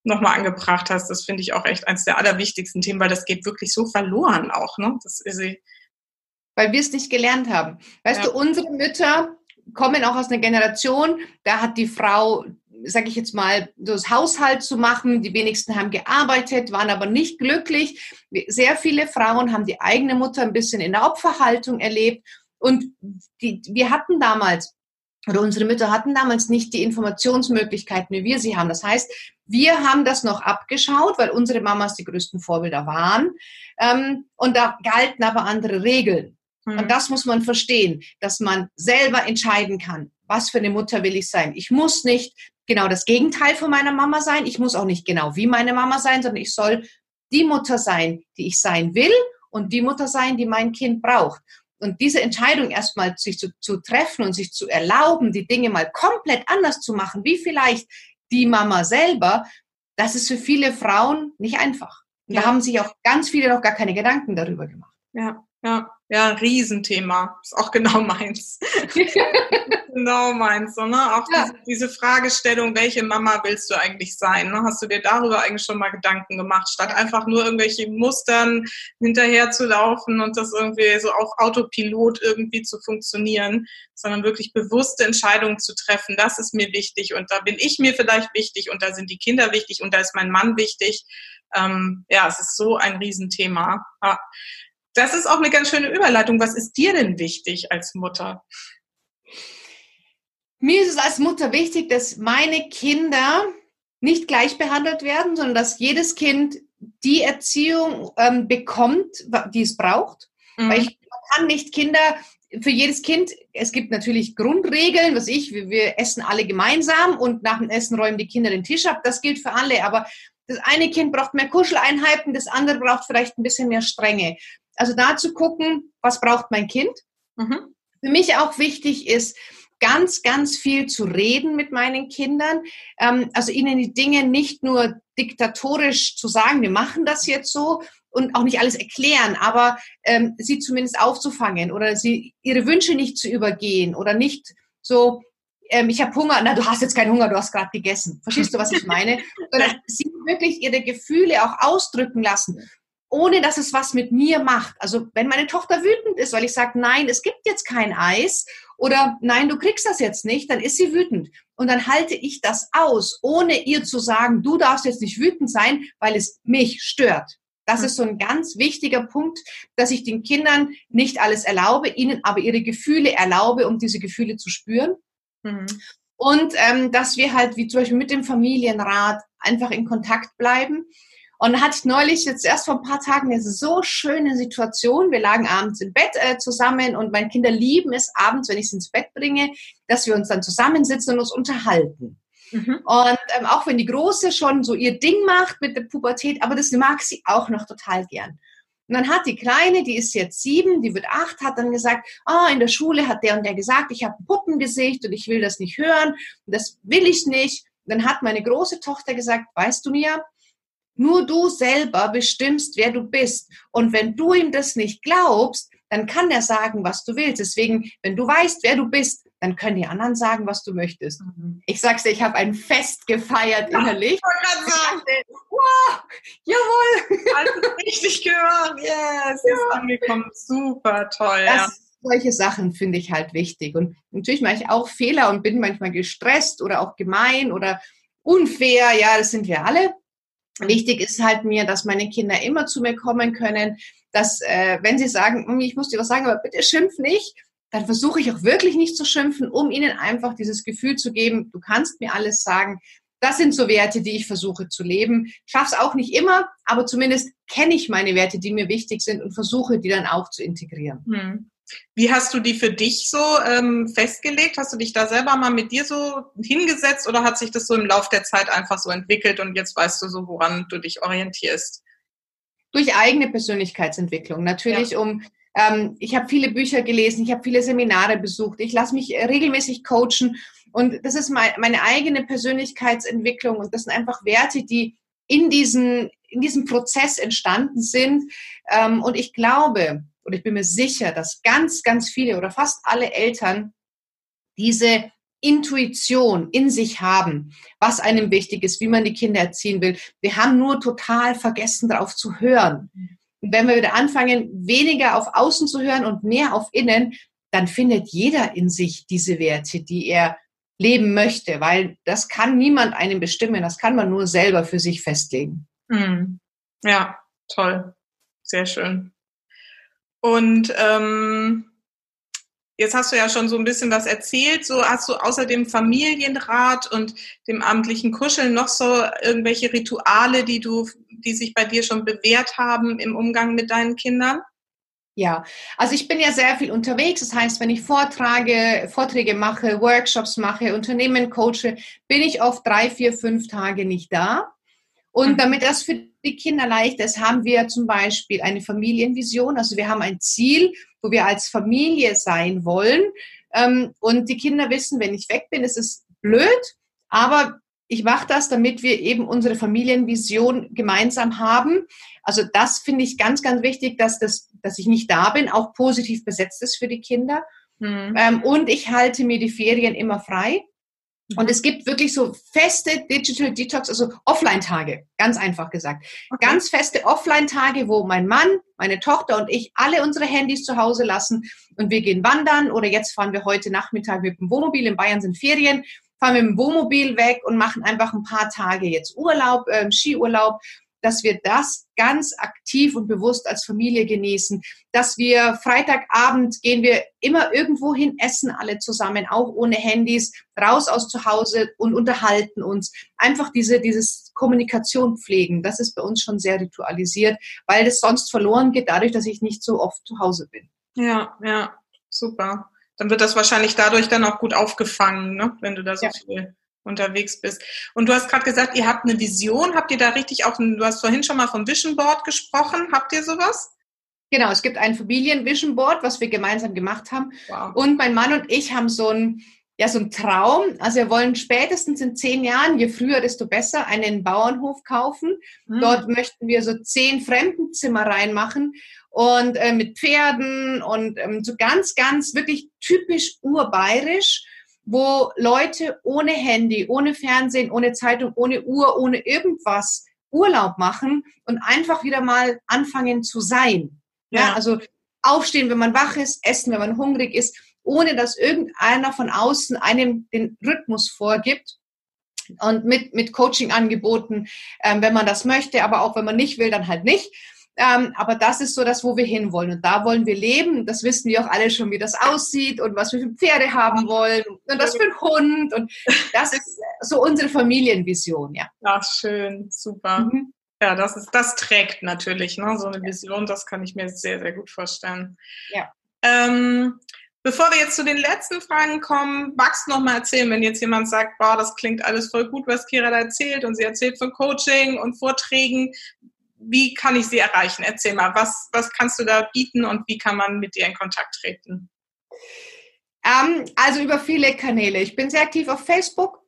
nochmal angebracht hast, das finde ich auch echt eines der allerwichtigsten Themen, weil das geht wirklich so verloren auch, ne? Das ist, weil wir es nicht gelernt haben. Weißt ja. du, unsere Mütter kommen auch aus einer Generation, da hat die Frau, sage ich jetzt mal, das Haushalt zu machen. Die wenigsten haben gearbeitet, waren aber nicht glücklich. Sehr viele Frauen haben die eigene Mutter ein bisschen in der Opferhaltung erlebt. Und die, wir hatten damals oder unsere Mütter hatten damals nicht die Informationsmöglichkeiten, wie wir sie haben. Das heißt, wir haben das noch abgeschaut, weil unsere Mamas die größten Vorbilder waren. Ähm, und da galten aber andere Regeln. Mhm. Und das muss man verstehen, dass man selber entscheiden kann, was für eine Mutter will ich sein. Ich muss nicht genau das Gegenteil von meiner Mama sein. Ich muss auch nicht genau wie meine Mama sein, sondern ich soll die Mutter sein, die ich sein will und die Mutter sein, die mein Kind braucht. Und diese Entscheidung erstmal sich zu, zu treffen und sich zu erlauben, die Dinge mal komplett anders zu machen, wie vielleicht die Mama selber, das ist für viele Frauen nicht einfach. Und ja. da haben sich auch ganz viele noch gar keine Gedanken darüber gemacht. Ja, ja. Ja, Riesenthema. Ist auch genau meins. genau meins. So, ne? Auch ja. diese, diese, Fragestellung, welche Mama willst du eigentlich sein? Ne? Hast du dir darüber eigentlich schon mal Gedanken gemacht, statt einfach nur irgendwelche Mustern hinterher zu laufen und das irgendwie so auf Autopilot irgendwie zu funktionieren, sondern wirklich bewusste Entscheidungen zu treffen. Das ist mir wichtig und da bin ich mir vielleicht wichtig und da sind die Kinder wichtig und da ist mein Mann wichtig. Ähm, ja, es ist so ein Riesenthema. Ja das ist auch eine ganz schöne Überleitung. Was ist dir denn wichtig als Mutter? Mir ist es als Mutter wichtig, dass meine Kinder nicht gleich behandelt werden, sondern dass jedes Kind die Erziehung ähm, bekommt, die es braucht. Mhm. Weil ich kann nicht Kinder für jedes Kind, es gibt natürlich Grundregeln, was ich, wir, wir, essen alle gemeinsam und nach dem Essen räumen die Kinder den Tisch ab. Das gilt für alle, aber das eine Kind braucht mehr Kuscheleinheiten, das andere braucht vielleicht ein bisschen mehr Strenge. Also da zu gucken, was braucht mein Kind. Mhm. Für mich auch wichtig ist, ganz, ganz viel zu reden mit meinen Kindern. Ähm, also ihnen die Dinge nicht nur diktatorisch zu sagen, wir machen das jetzt so und auch nicht alles erklären, aber ähm, sie zumindest aufzufangen oder sie ihre Wünsche nicht zu übergehen oder nicht so, ähm, ich habe Hunger, na du hast jetzt keinen Hunger, du hast gerade gegessen. Verstehst du, was ich meine? Sondern sie wirklich ihre Gefühle auch ausdrücken lassen ohne dass es was mit mir macht. Also wenn meine Tochter wütend ist, weil ich sage, nein, es gibt jetzt kein Eis oder nein, du kriegst das jetzt nicht, dann ist sie wütend. Und dann halte ich das aus, ohne ihr zu sagen, du darfst jetzt nicht wütend sein, weil es mich stört. Das ist so ein ganz wichtiger Punkt, dass ich den Kindern nicht alles erlaube, ihnen aber ihre Gefühle erlaube, um diese Gefühle zu spüren. Mhm. Und ähm, dass wir halt, wie zum Beispiel mit dem Familienrat, einfach in Kontakt bleiben und da hatte ich neulich jetzt erst vor ein paar Tagen eine so schöne Situation. Wir lagen abends im Bett äh, zusammen und meine Kinder lieben es abends, wenn ich sie ins Bett bringe, dass wir uns dann zusammensitzen und uns unterhalten. Mhm. Und ähm, auch wenn die Große schon so ihr Ding macht mit der Pubertät, aber das mag sie auch noch total gern. Und dann hat die Kleine, die ist jetzt sieben, die wird acht, hat dann gesagt, oh, in der Schule hat der und der gesagt, ich habe ein Puppengesicht und ich will das nicht hören und das will ich nicht. Und dann hat meine große Tochter gesagt, weißt du mir, nur du selber bestimmst, wer du bist. Und wenn du ihm das nicht glaubst, dann kann er sagen, was du willst. Deswegen, wenn du weißt, wer du bist, dann können die anderen sagen, was du möchtest. Mhm. Ich sag's dir, ich habe ein Fest gefeiert innerlich. Ich wollte sagen. wow, jawohl. Also richtig gehört. Yes, ja. ist angekommen. Super toll. Das, ja. Solche Sachen finde ich halt wichtig. Und natürlich mache ich auch Fehler und bin manchmal gestresst oder auch gemein oder unfair. Ja, das sind wir alle. Wichtig ist halt mir, dass meine Kinder immer zu mir kommen können, dass äh, wenn sie sagen, ich muss dir was sagen, aber bitte schimpf nicht, dann versuche ich auch wirklich nicht zu schimpfen, um ihnen einfach dieses Gefühl zu geben, du kannst mir alles sagen. Das sind so Werte, die ich versuche zu leben. Schaff's auch nicht immer, aber zumindest kenne ich meine Werte, die mir wichtig sind und versuche die dann auch zu integrieren. Hm. Wie hast du die für dich so ähm, festgelegt? Hast du dich da selber mal mit dir so hingesetzt oder hat sich das so im Laufe der Zeit einfach so entwickelt und jetzt weißt du so, woran du dich orientierst? Durch eigene Persönlichkeitsentwicklung. Natürlich ja. um, ähm, ich habe viele Bücher gelesen, ich habe viele Seminare besucht, ich lasse mich regelmäßig coachen und das ist mein, meine eigene Persönlichkeitsentwicklung und das sind einfach Werte, die in, diesen, in diesem Prozess entstanden sind. Ähm, und ich glaube, und ich bin mir sicher, dass ganz, ganz viele oder fast alle Eltern diese Intuition in sich haben, was einem wichtig ist, wie man die Kinder erziehen will. Wir haben nur total vergessen, darauf zu hören. Wenn wir wieder anfangen, weniger auf Außen zu hören und mehr auf Innen, dann findet jeder in sich diese Werte, die er leben möchte, weil das kann niemand einem bestimmen, das kann man nur selber für sich festlegen. Hm. Ja, toll. Sehr schön. Und ähm, jetzt hast du ja schon so ein bisschen was erzählt. So hast du außer dem Familienrat und dem amtlichen Kuscheln noch so irgendwelche Rituale, die du, die sich bei dir schon bewährt haben im Umgang mit deinen Kindern? Ja, also ich bin ja sehr viel unterwegs. Das heißt, wenn ich Vortrage, Vorträge mache, Workshops mache, Unternehmen coache, bin ich oft drei, vier, fünf Tage nicht da. Und mhm. damit das für die Kinder leicht ist, haben wir zum Beispiel eine Familienvision. Also wir haben ein Ziel, wo wir als Familie sein wollen. Ähm, und die Kinder wissen, wenn ich weg bin, ist es blöd, aber ich mache das, damit wir eben unsere Familienvision gemeinsam haben. Also das finde ich ganz, ganz wichtig, dass, das, dass ich nicht da bin, auch positiv besetzt ist für die Kinder. Mhm. Ähm, und ich halte mir die Ferien immer frei. Und mhm. es gibt wirklich so feste Digital Detox, also Offline-Tage, ganz einfach gesagt. Okay. Ganz feste Offline-Tage, wo mein Mann, meine Tochter und ich alle unsere Handys zu Hause lassen und wir gehen wandern oder jetzt fahren wir heute Nachmittag mit dem Wohnmobil, in Bayern sind Ferien, fahren wir mit dem Wohnmobil weg und machen einfach ein paar Tage jetzt Urlaub, äh, Skiurlaub dass wir das ganz aktiv und bewusst als Familie genießen, dass wir Freitagabend gehen wir immer irgendwo hin essen alle zusammen, auch ohne Handys, raus aus zu Hause und unterhalten uns. Einfach diese, dieses Kommunikation pflegen, das ist bei uns schon sehr ritualisiert, weil das sonst verloren geht dadurch, dass ich nicht so oft zu Hause bin. Ja, ja, super. Dann wird das wahrscheinlich dadurch dann auch gut aufgefangen, ne? wenn du da so ja. viel unterwegs bist. Und du hast gerade gesagt, ihr habt eine Vision. Habt ihr da richtig auch, ein, du hast vorhin schon mal vom Vision Board gesprochen. Habt ihr sowas? Genau, es gibt ein Familien-Vision Board, was wir gemeinsam gemacht haben. Wow. Und mein Mann und ich haben so ein, ja, so ein Traum. Also wir wollen spätestens in zehn Jahren, je früher, desto besser, einen Bauernhof kaufen. Mhm. Dort möchten wir so zehn Fremdenzimmer reinmachen und äh, mit Pferden und ähm, so ganz, ganz wirklich typisch urbayerisch wo Leute ohne Handy, ohne Fernsehen, ohne Zeitung, ohne Uhr, ohne irgendwas Urlaub machen und einfach wieder mal anfangen zu sein. Ja. ja, also aufstehen, wenn man wach ist, essen, wenn man hungrig ist, ohne dass irgendeiner von außen einem den Rhythmus vorgibt und mit, mit Coaching-Angeboten, ähm, wenn man das möchte, aber auch wenn man nicht will, dann halt nicht. Ähm, aber das ist so das, wo wir hinwollen. Und da wollen wir leben. Das wissen wir auch alle schon, wie das aussieht und was wir für Pferde haben wollen und das für einen Hund. Und das ist so unsere Familienvision, ja. Ach, schön, super. Mhm. Ja, das ist, das trägt natürlich, ne? So eine Vision, das kann ich mir sehr, sehr gut vorstellen. Ja. Ähm, Bevor wir jetzt zu den letzten Fragen kommen, magst du noch mal erzählen, wenn jetzt jemand sagt, boah, das klingt alles voll gut, was Kira da erzählt und sie erzählt von Coaching und Vorträgen wie kann ich sie erreichen? Erzähl mal, was, was kannst du da bieten und wie kann man mit dir in Kontakt treten? Ähm, also über viele Kanäle. Ich bin sehr aktiv auf Facebook.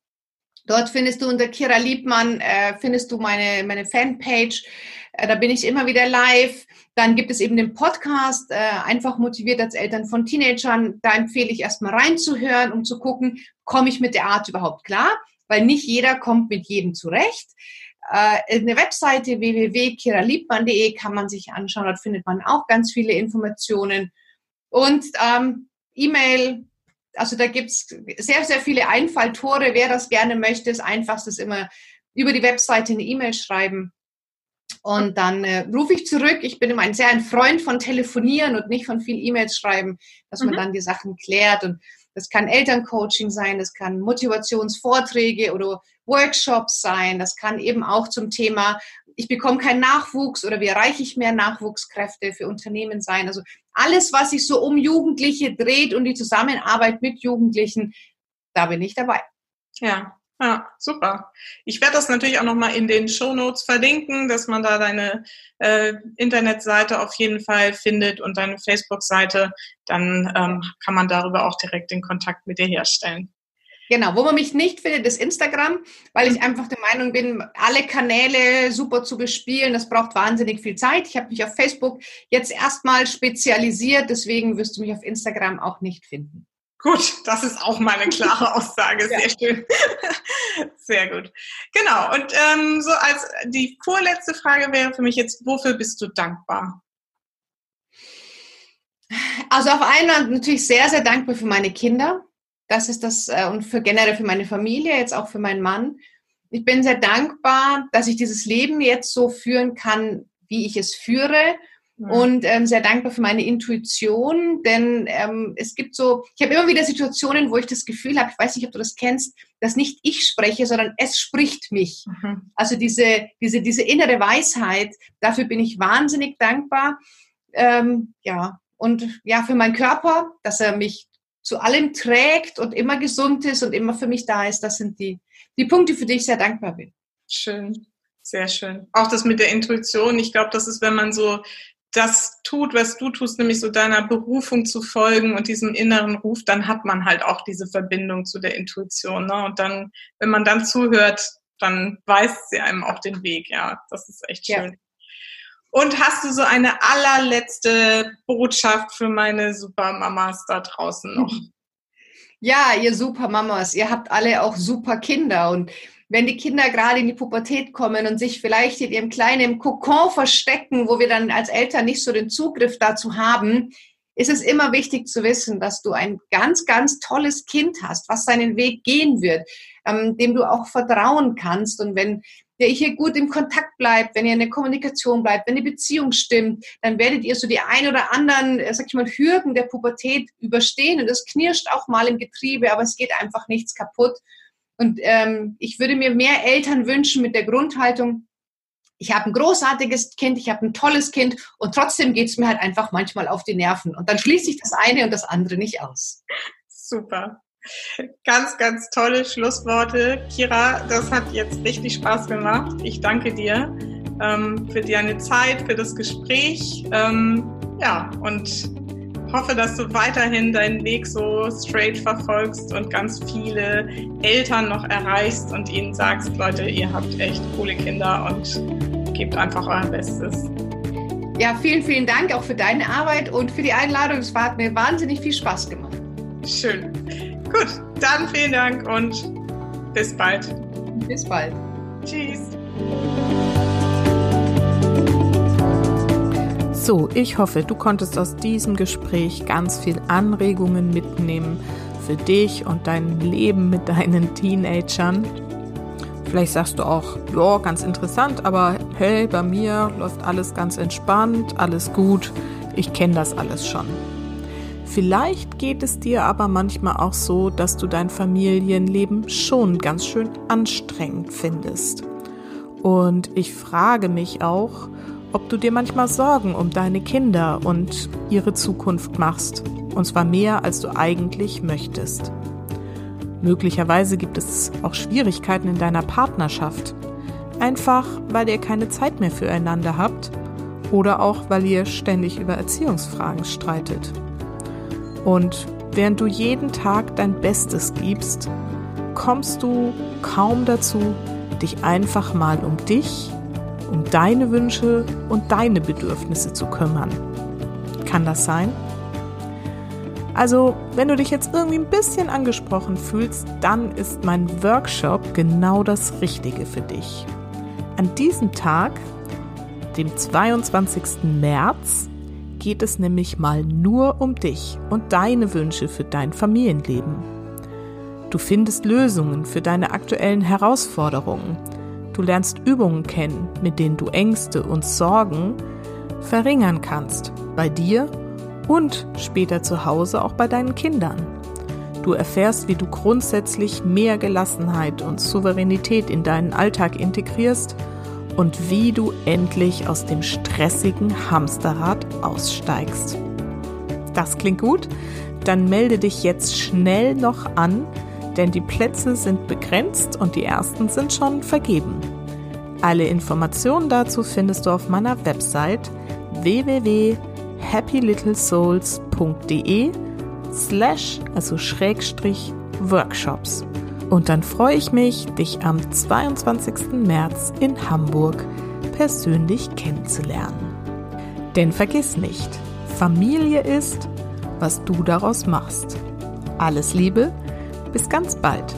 Dort findest du unter Kira Liebmann, äh, findest du meine, meine Fanpage. Äh, da bin ich immer wieder live. Dann gibt es eben den Podcast, äh, einfach motiviert als Eltern von Teenagern. Da empfehle ich erstmal reinzuhören, um zu gucken, komme ich mit der Art überhaupt klar? Weil nicht jeder kommt mit jedem zurecht. Äh, eine Webseite www.kiraliebmann.de kann man sich anschauen. Dort findet man auch ganz viele Informationen. Und ähm, E-Mail, also da gibt's sehr, sehr viele Einfalltore. Wer das gerne möchte, das Einfachste ist immer über die Webseite eine E-Mail schreiben. Und dann äh, rufe ich zurück. Ich bin immer ein sehr ein Freund von Telefonieren und nicht von viel E-Mails schreiben, dass man mhm. dann die Sachen klärt. Und das kann Elterncoaching sein, das kann Motivationsvorträge oder Workshops sein, das kann eben auch zum Thema, ich bekomme keinen Nachwuchs oder wie erreiche ich mehr Nachwuchskräfte für Unternehmen sein. Also alles, was sich so um Jugendliche dreht und die Zusammenarbeit mit Jugendlichen, da bin ich dabei. Ja, ja, super. Ich werde das natürlich auch nochmal in den Show Notes verlinken, dass man da deine äh, Internetseite auf jeden Fall findet und deine Facebook-Seite. Dann ähm, kann man darüber auch direkt den Kontakt mit dir herstellen. Genau, wo man mich nicht findet, ist Instagram, weil ich einfach der Meinung bin, alle Kanäle super zu bespielen, das braucht wahnsinnig viel Zeit. Ich habe mich auf Facebook jetzt erstmal spezialisiert, deswegen wirst du mich auf Instagram auch nicht finden. Gut, das ist auch meine klare Aussage. Sehr ja. schön. Sehr gut. Genau. Und ähm, so als die vorletzte Frage wäre für mich jetzt, wofür bist du dankbar? Also auf einer natürlich sehr, sehr dankbar für meine Kinder. Das ist das äh, und für generell für meine Familie, jetzt auch für meinen Mann. Ich bin sehr dankbar, dass ich dieses Leben jetzt so führen kann, wie ich es führe und ähm, sehr dankbar für meine Intuition, denn ähm, es gibt so, ich habe immer wieder Situationen, wo ich das Gefühl habe, ich weiß nicht, ob du das kennst, dass nicht ich spreche, sondern es spricht mich. Mhm. Also diese, diese, diese innere Weisheit, dafür bin ich wahnsinnig dankbar. Ähm, ja, und ja, für meinen Körper, dass er mich zu allem trägt und immer gesund ist und immer für mich da ist, das sind die, die Punkte, für die ich sehr dankbar bin. Schön. Sehr schön. Auch das mit der Intuition. Ich glaube, das ist, wenn man so das tut, was du tust, nämlich so deiner Berufung zu folgen und diesem inneren Ruf, dann hat man halt auch diese Verbindung zu der Intuition. Ne? Und dann, wenn man dann zuhört, dann weist sie einem auch den Weg. Ja, das ist echt schön. Ja. Und hast du so eine allerletzte Botschaft für meine Supermamas da draußen noch? Ja, ihr Supermamas, ihr habt alle auch super Kinder und wenn die Kinder gerade in die Pubertät kommen und sich vielleicht in ihrem kleinen Kokon verstecken, wo wir dann als Eltern nicht so den Zugriff dazu haben, ist es immer wichtig zu wissen, dass du ein ganz, ganz tolles Kind hast, was seinen Weg gehen wird, ähm, dem du auch vertrauen kannst. Und wenn ihr hier gut im Kontakt bleibt, wenn ihr in der Kommunikation bleibt, wenn die Beziehung stimmt, dann werdet ihr so die ein oder anderen, äh, sag ich mal, Hürden der Pubertät überstehen. Und das knirscht auch mal im Getriebe, aber es geht einfach nichts kaputt. Und ähm, ich würde mir mehr Eltern wünschen mit der Grundhaltung, ich habe ein großartiges Kind, ich habe ein tolles Kind und trotzdem geht es mir halt einfach manchmal auf die Nerven. Und dann schließt sich das eine und das andere nicht aus. Super. Ganz, ganz tolle Schlussworte. Kira, das hat jetzt richtig Spaß gemacht. Ich danke dir ähm, für deine Zeit, für das Gespräch. Ähm, ja, und hoffe, dass du weiterhin deinen Weg so straight verfolgst und ganz viele Eltern noch erreichst und ihnen sagst, Leute, ihr habt echt coole Kinder und gebt einfach euer Bestes. Ja, vielen, vielen Dank auch für deine Arbeit und für die Einladung. Es hat mir wahnsinnig viel Spaß gemacht. Schön. Gut, dann vielen Dank und bis bald. Bis bald. Tschüss. So, ich hoffe, du konntest aus diesem Gespräch ganz viel Anregungen mitnehmen für dich und dein Leben mit deinen Teenagern. Vielleicht sagst du auch, ja, ganz interessant, aber hey, bei mir läuft alles ganz entspannt, alles gut, ich kenne das alles schon. Vielleicht geht es dir aber manchmal auch so, dass du dein Familienleben schon ganz schön anstrengend findest. Und ich frage mich auch, ob du dir manchmal Sorgen um deine Kinder und ihre Zukunft machst, und zwar mehr, als du eigentlich möchtest. Möglicherweise gibt es auch Schwierigkeiten in deiner Partnerschaft, einfach weil ihr keine Zeit mehr füreinander habt oder auch weil ihr ständig über Erziehungsfragen streitet. Und während du jeden Tag dein Bestes gibst, kommst du kaum dazu, dich einfach mal um dich um deine Wünsche und deine Bedürfnisse zu kümmern. Kann das sein? Also, wenn du dich jetzt irgendwie ein bisschen angesprochen fühlst, dann ist mein Workshop genau das Richtige für dich. An diesem Tag, dem 22. März, geht es nämlich mal nur um dich und deine Wünsche für dein Familienleben. Du findest Lösungen für deine aktuellen Herausforderungen Du lernst Übungen kennen, mit denen du Ängste und Sorgen verringern kannst, bei dir und später zu Hause auch bei deinen Kindern. Du erfährst, wie du grundsätzlich mehr Gelassenheit und Souveränität in deinen Alltag integrierst und wie du endlich aus dem stressigen Hamsterrad aussteigst. Das klingt gut? Dann melde dich jetzt schnell noch an denn die Plätze sind begrenzt und die ersten sind schon vergeben. Alle Informationen dazu findest du auf meiner Website www.happylittlesouls.de slash, also Schrägstrich Workshops. Und dann freue ich mich, dich am 22. März in Hamburg persönlich kennenzulernen. Denn vergiss nicht, Familie ist, was du daraus machst. Alles Liebe, bis ganz bald.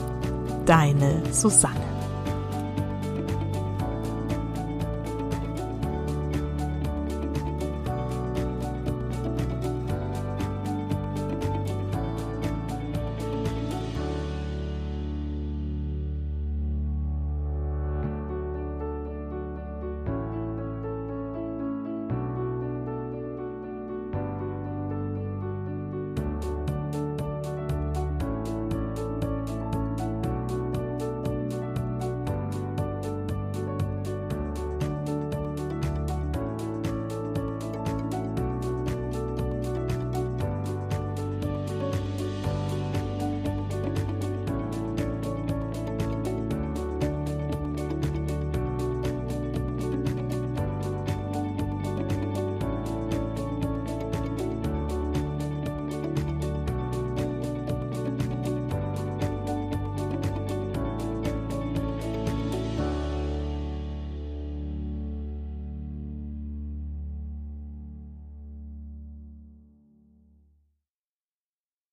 Deine Susanne.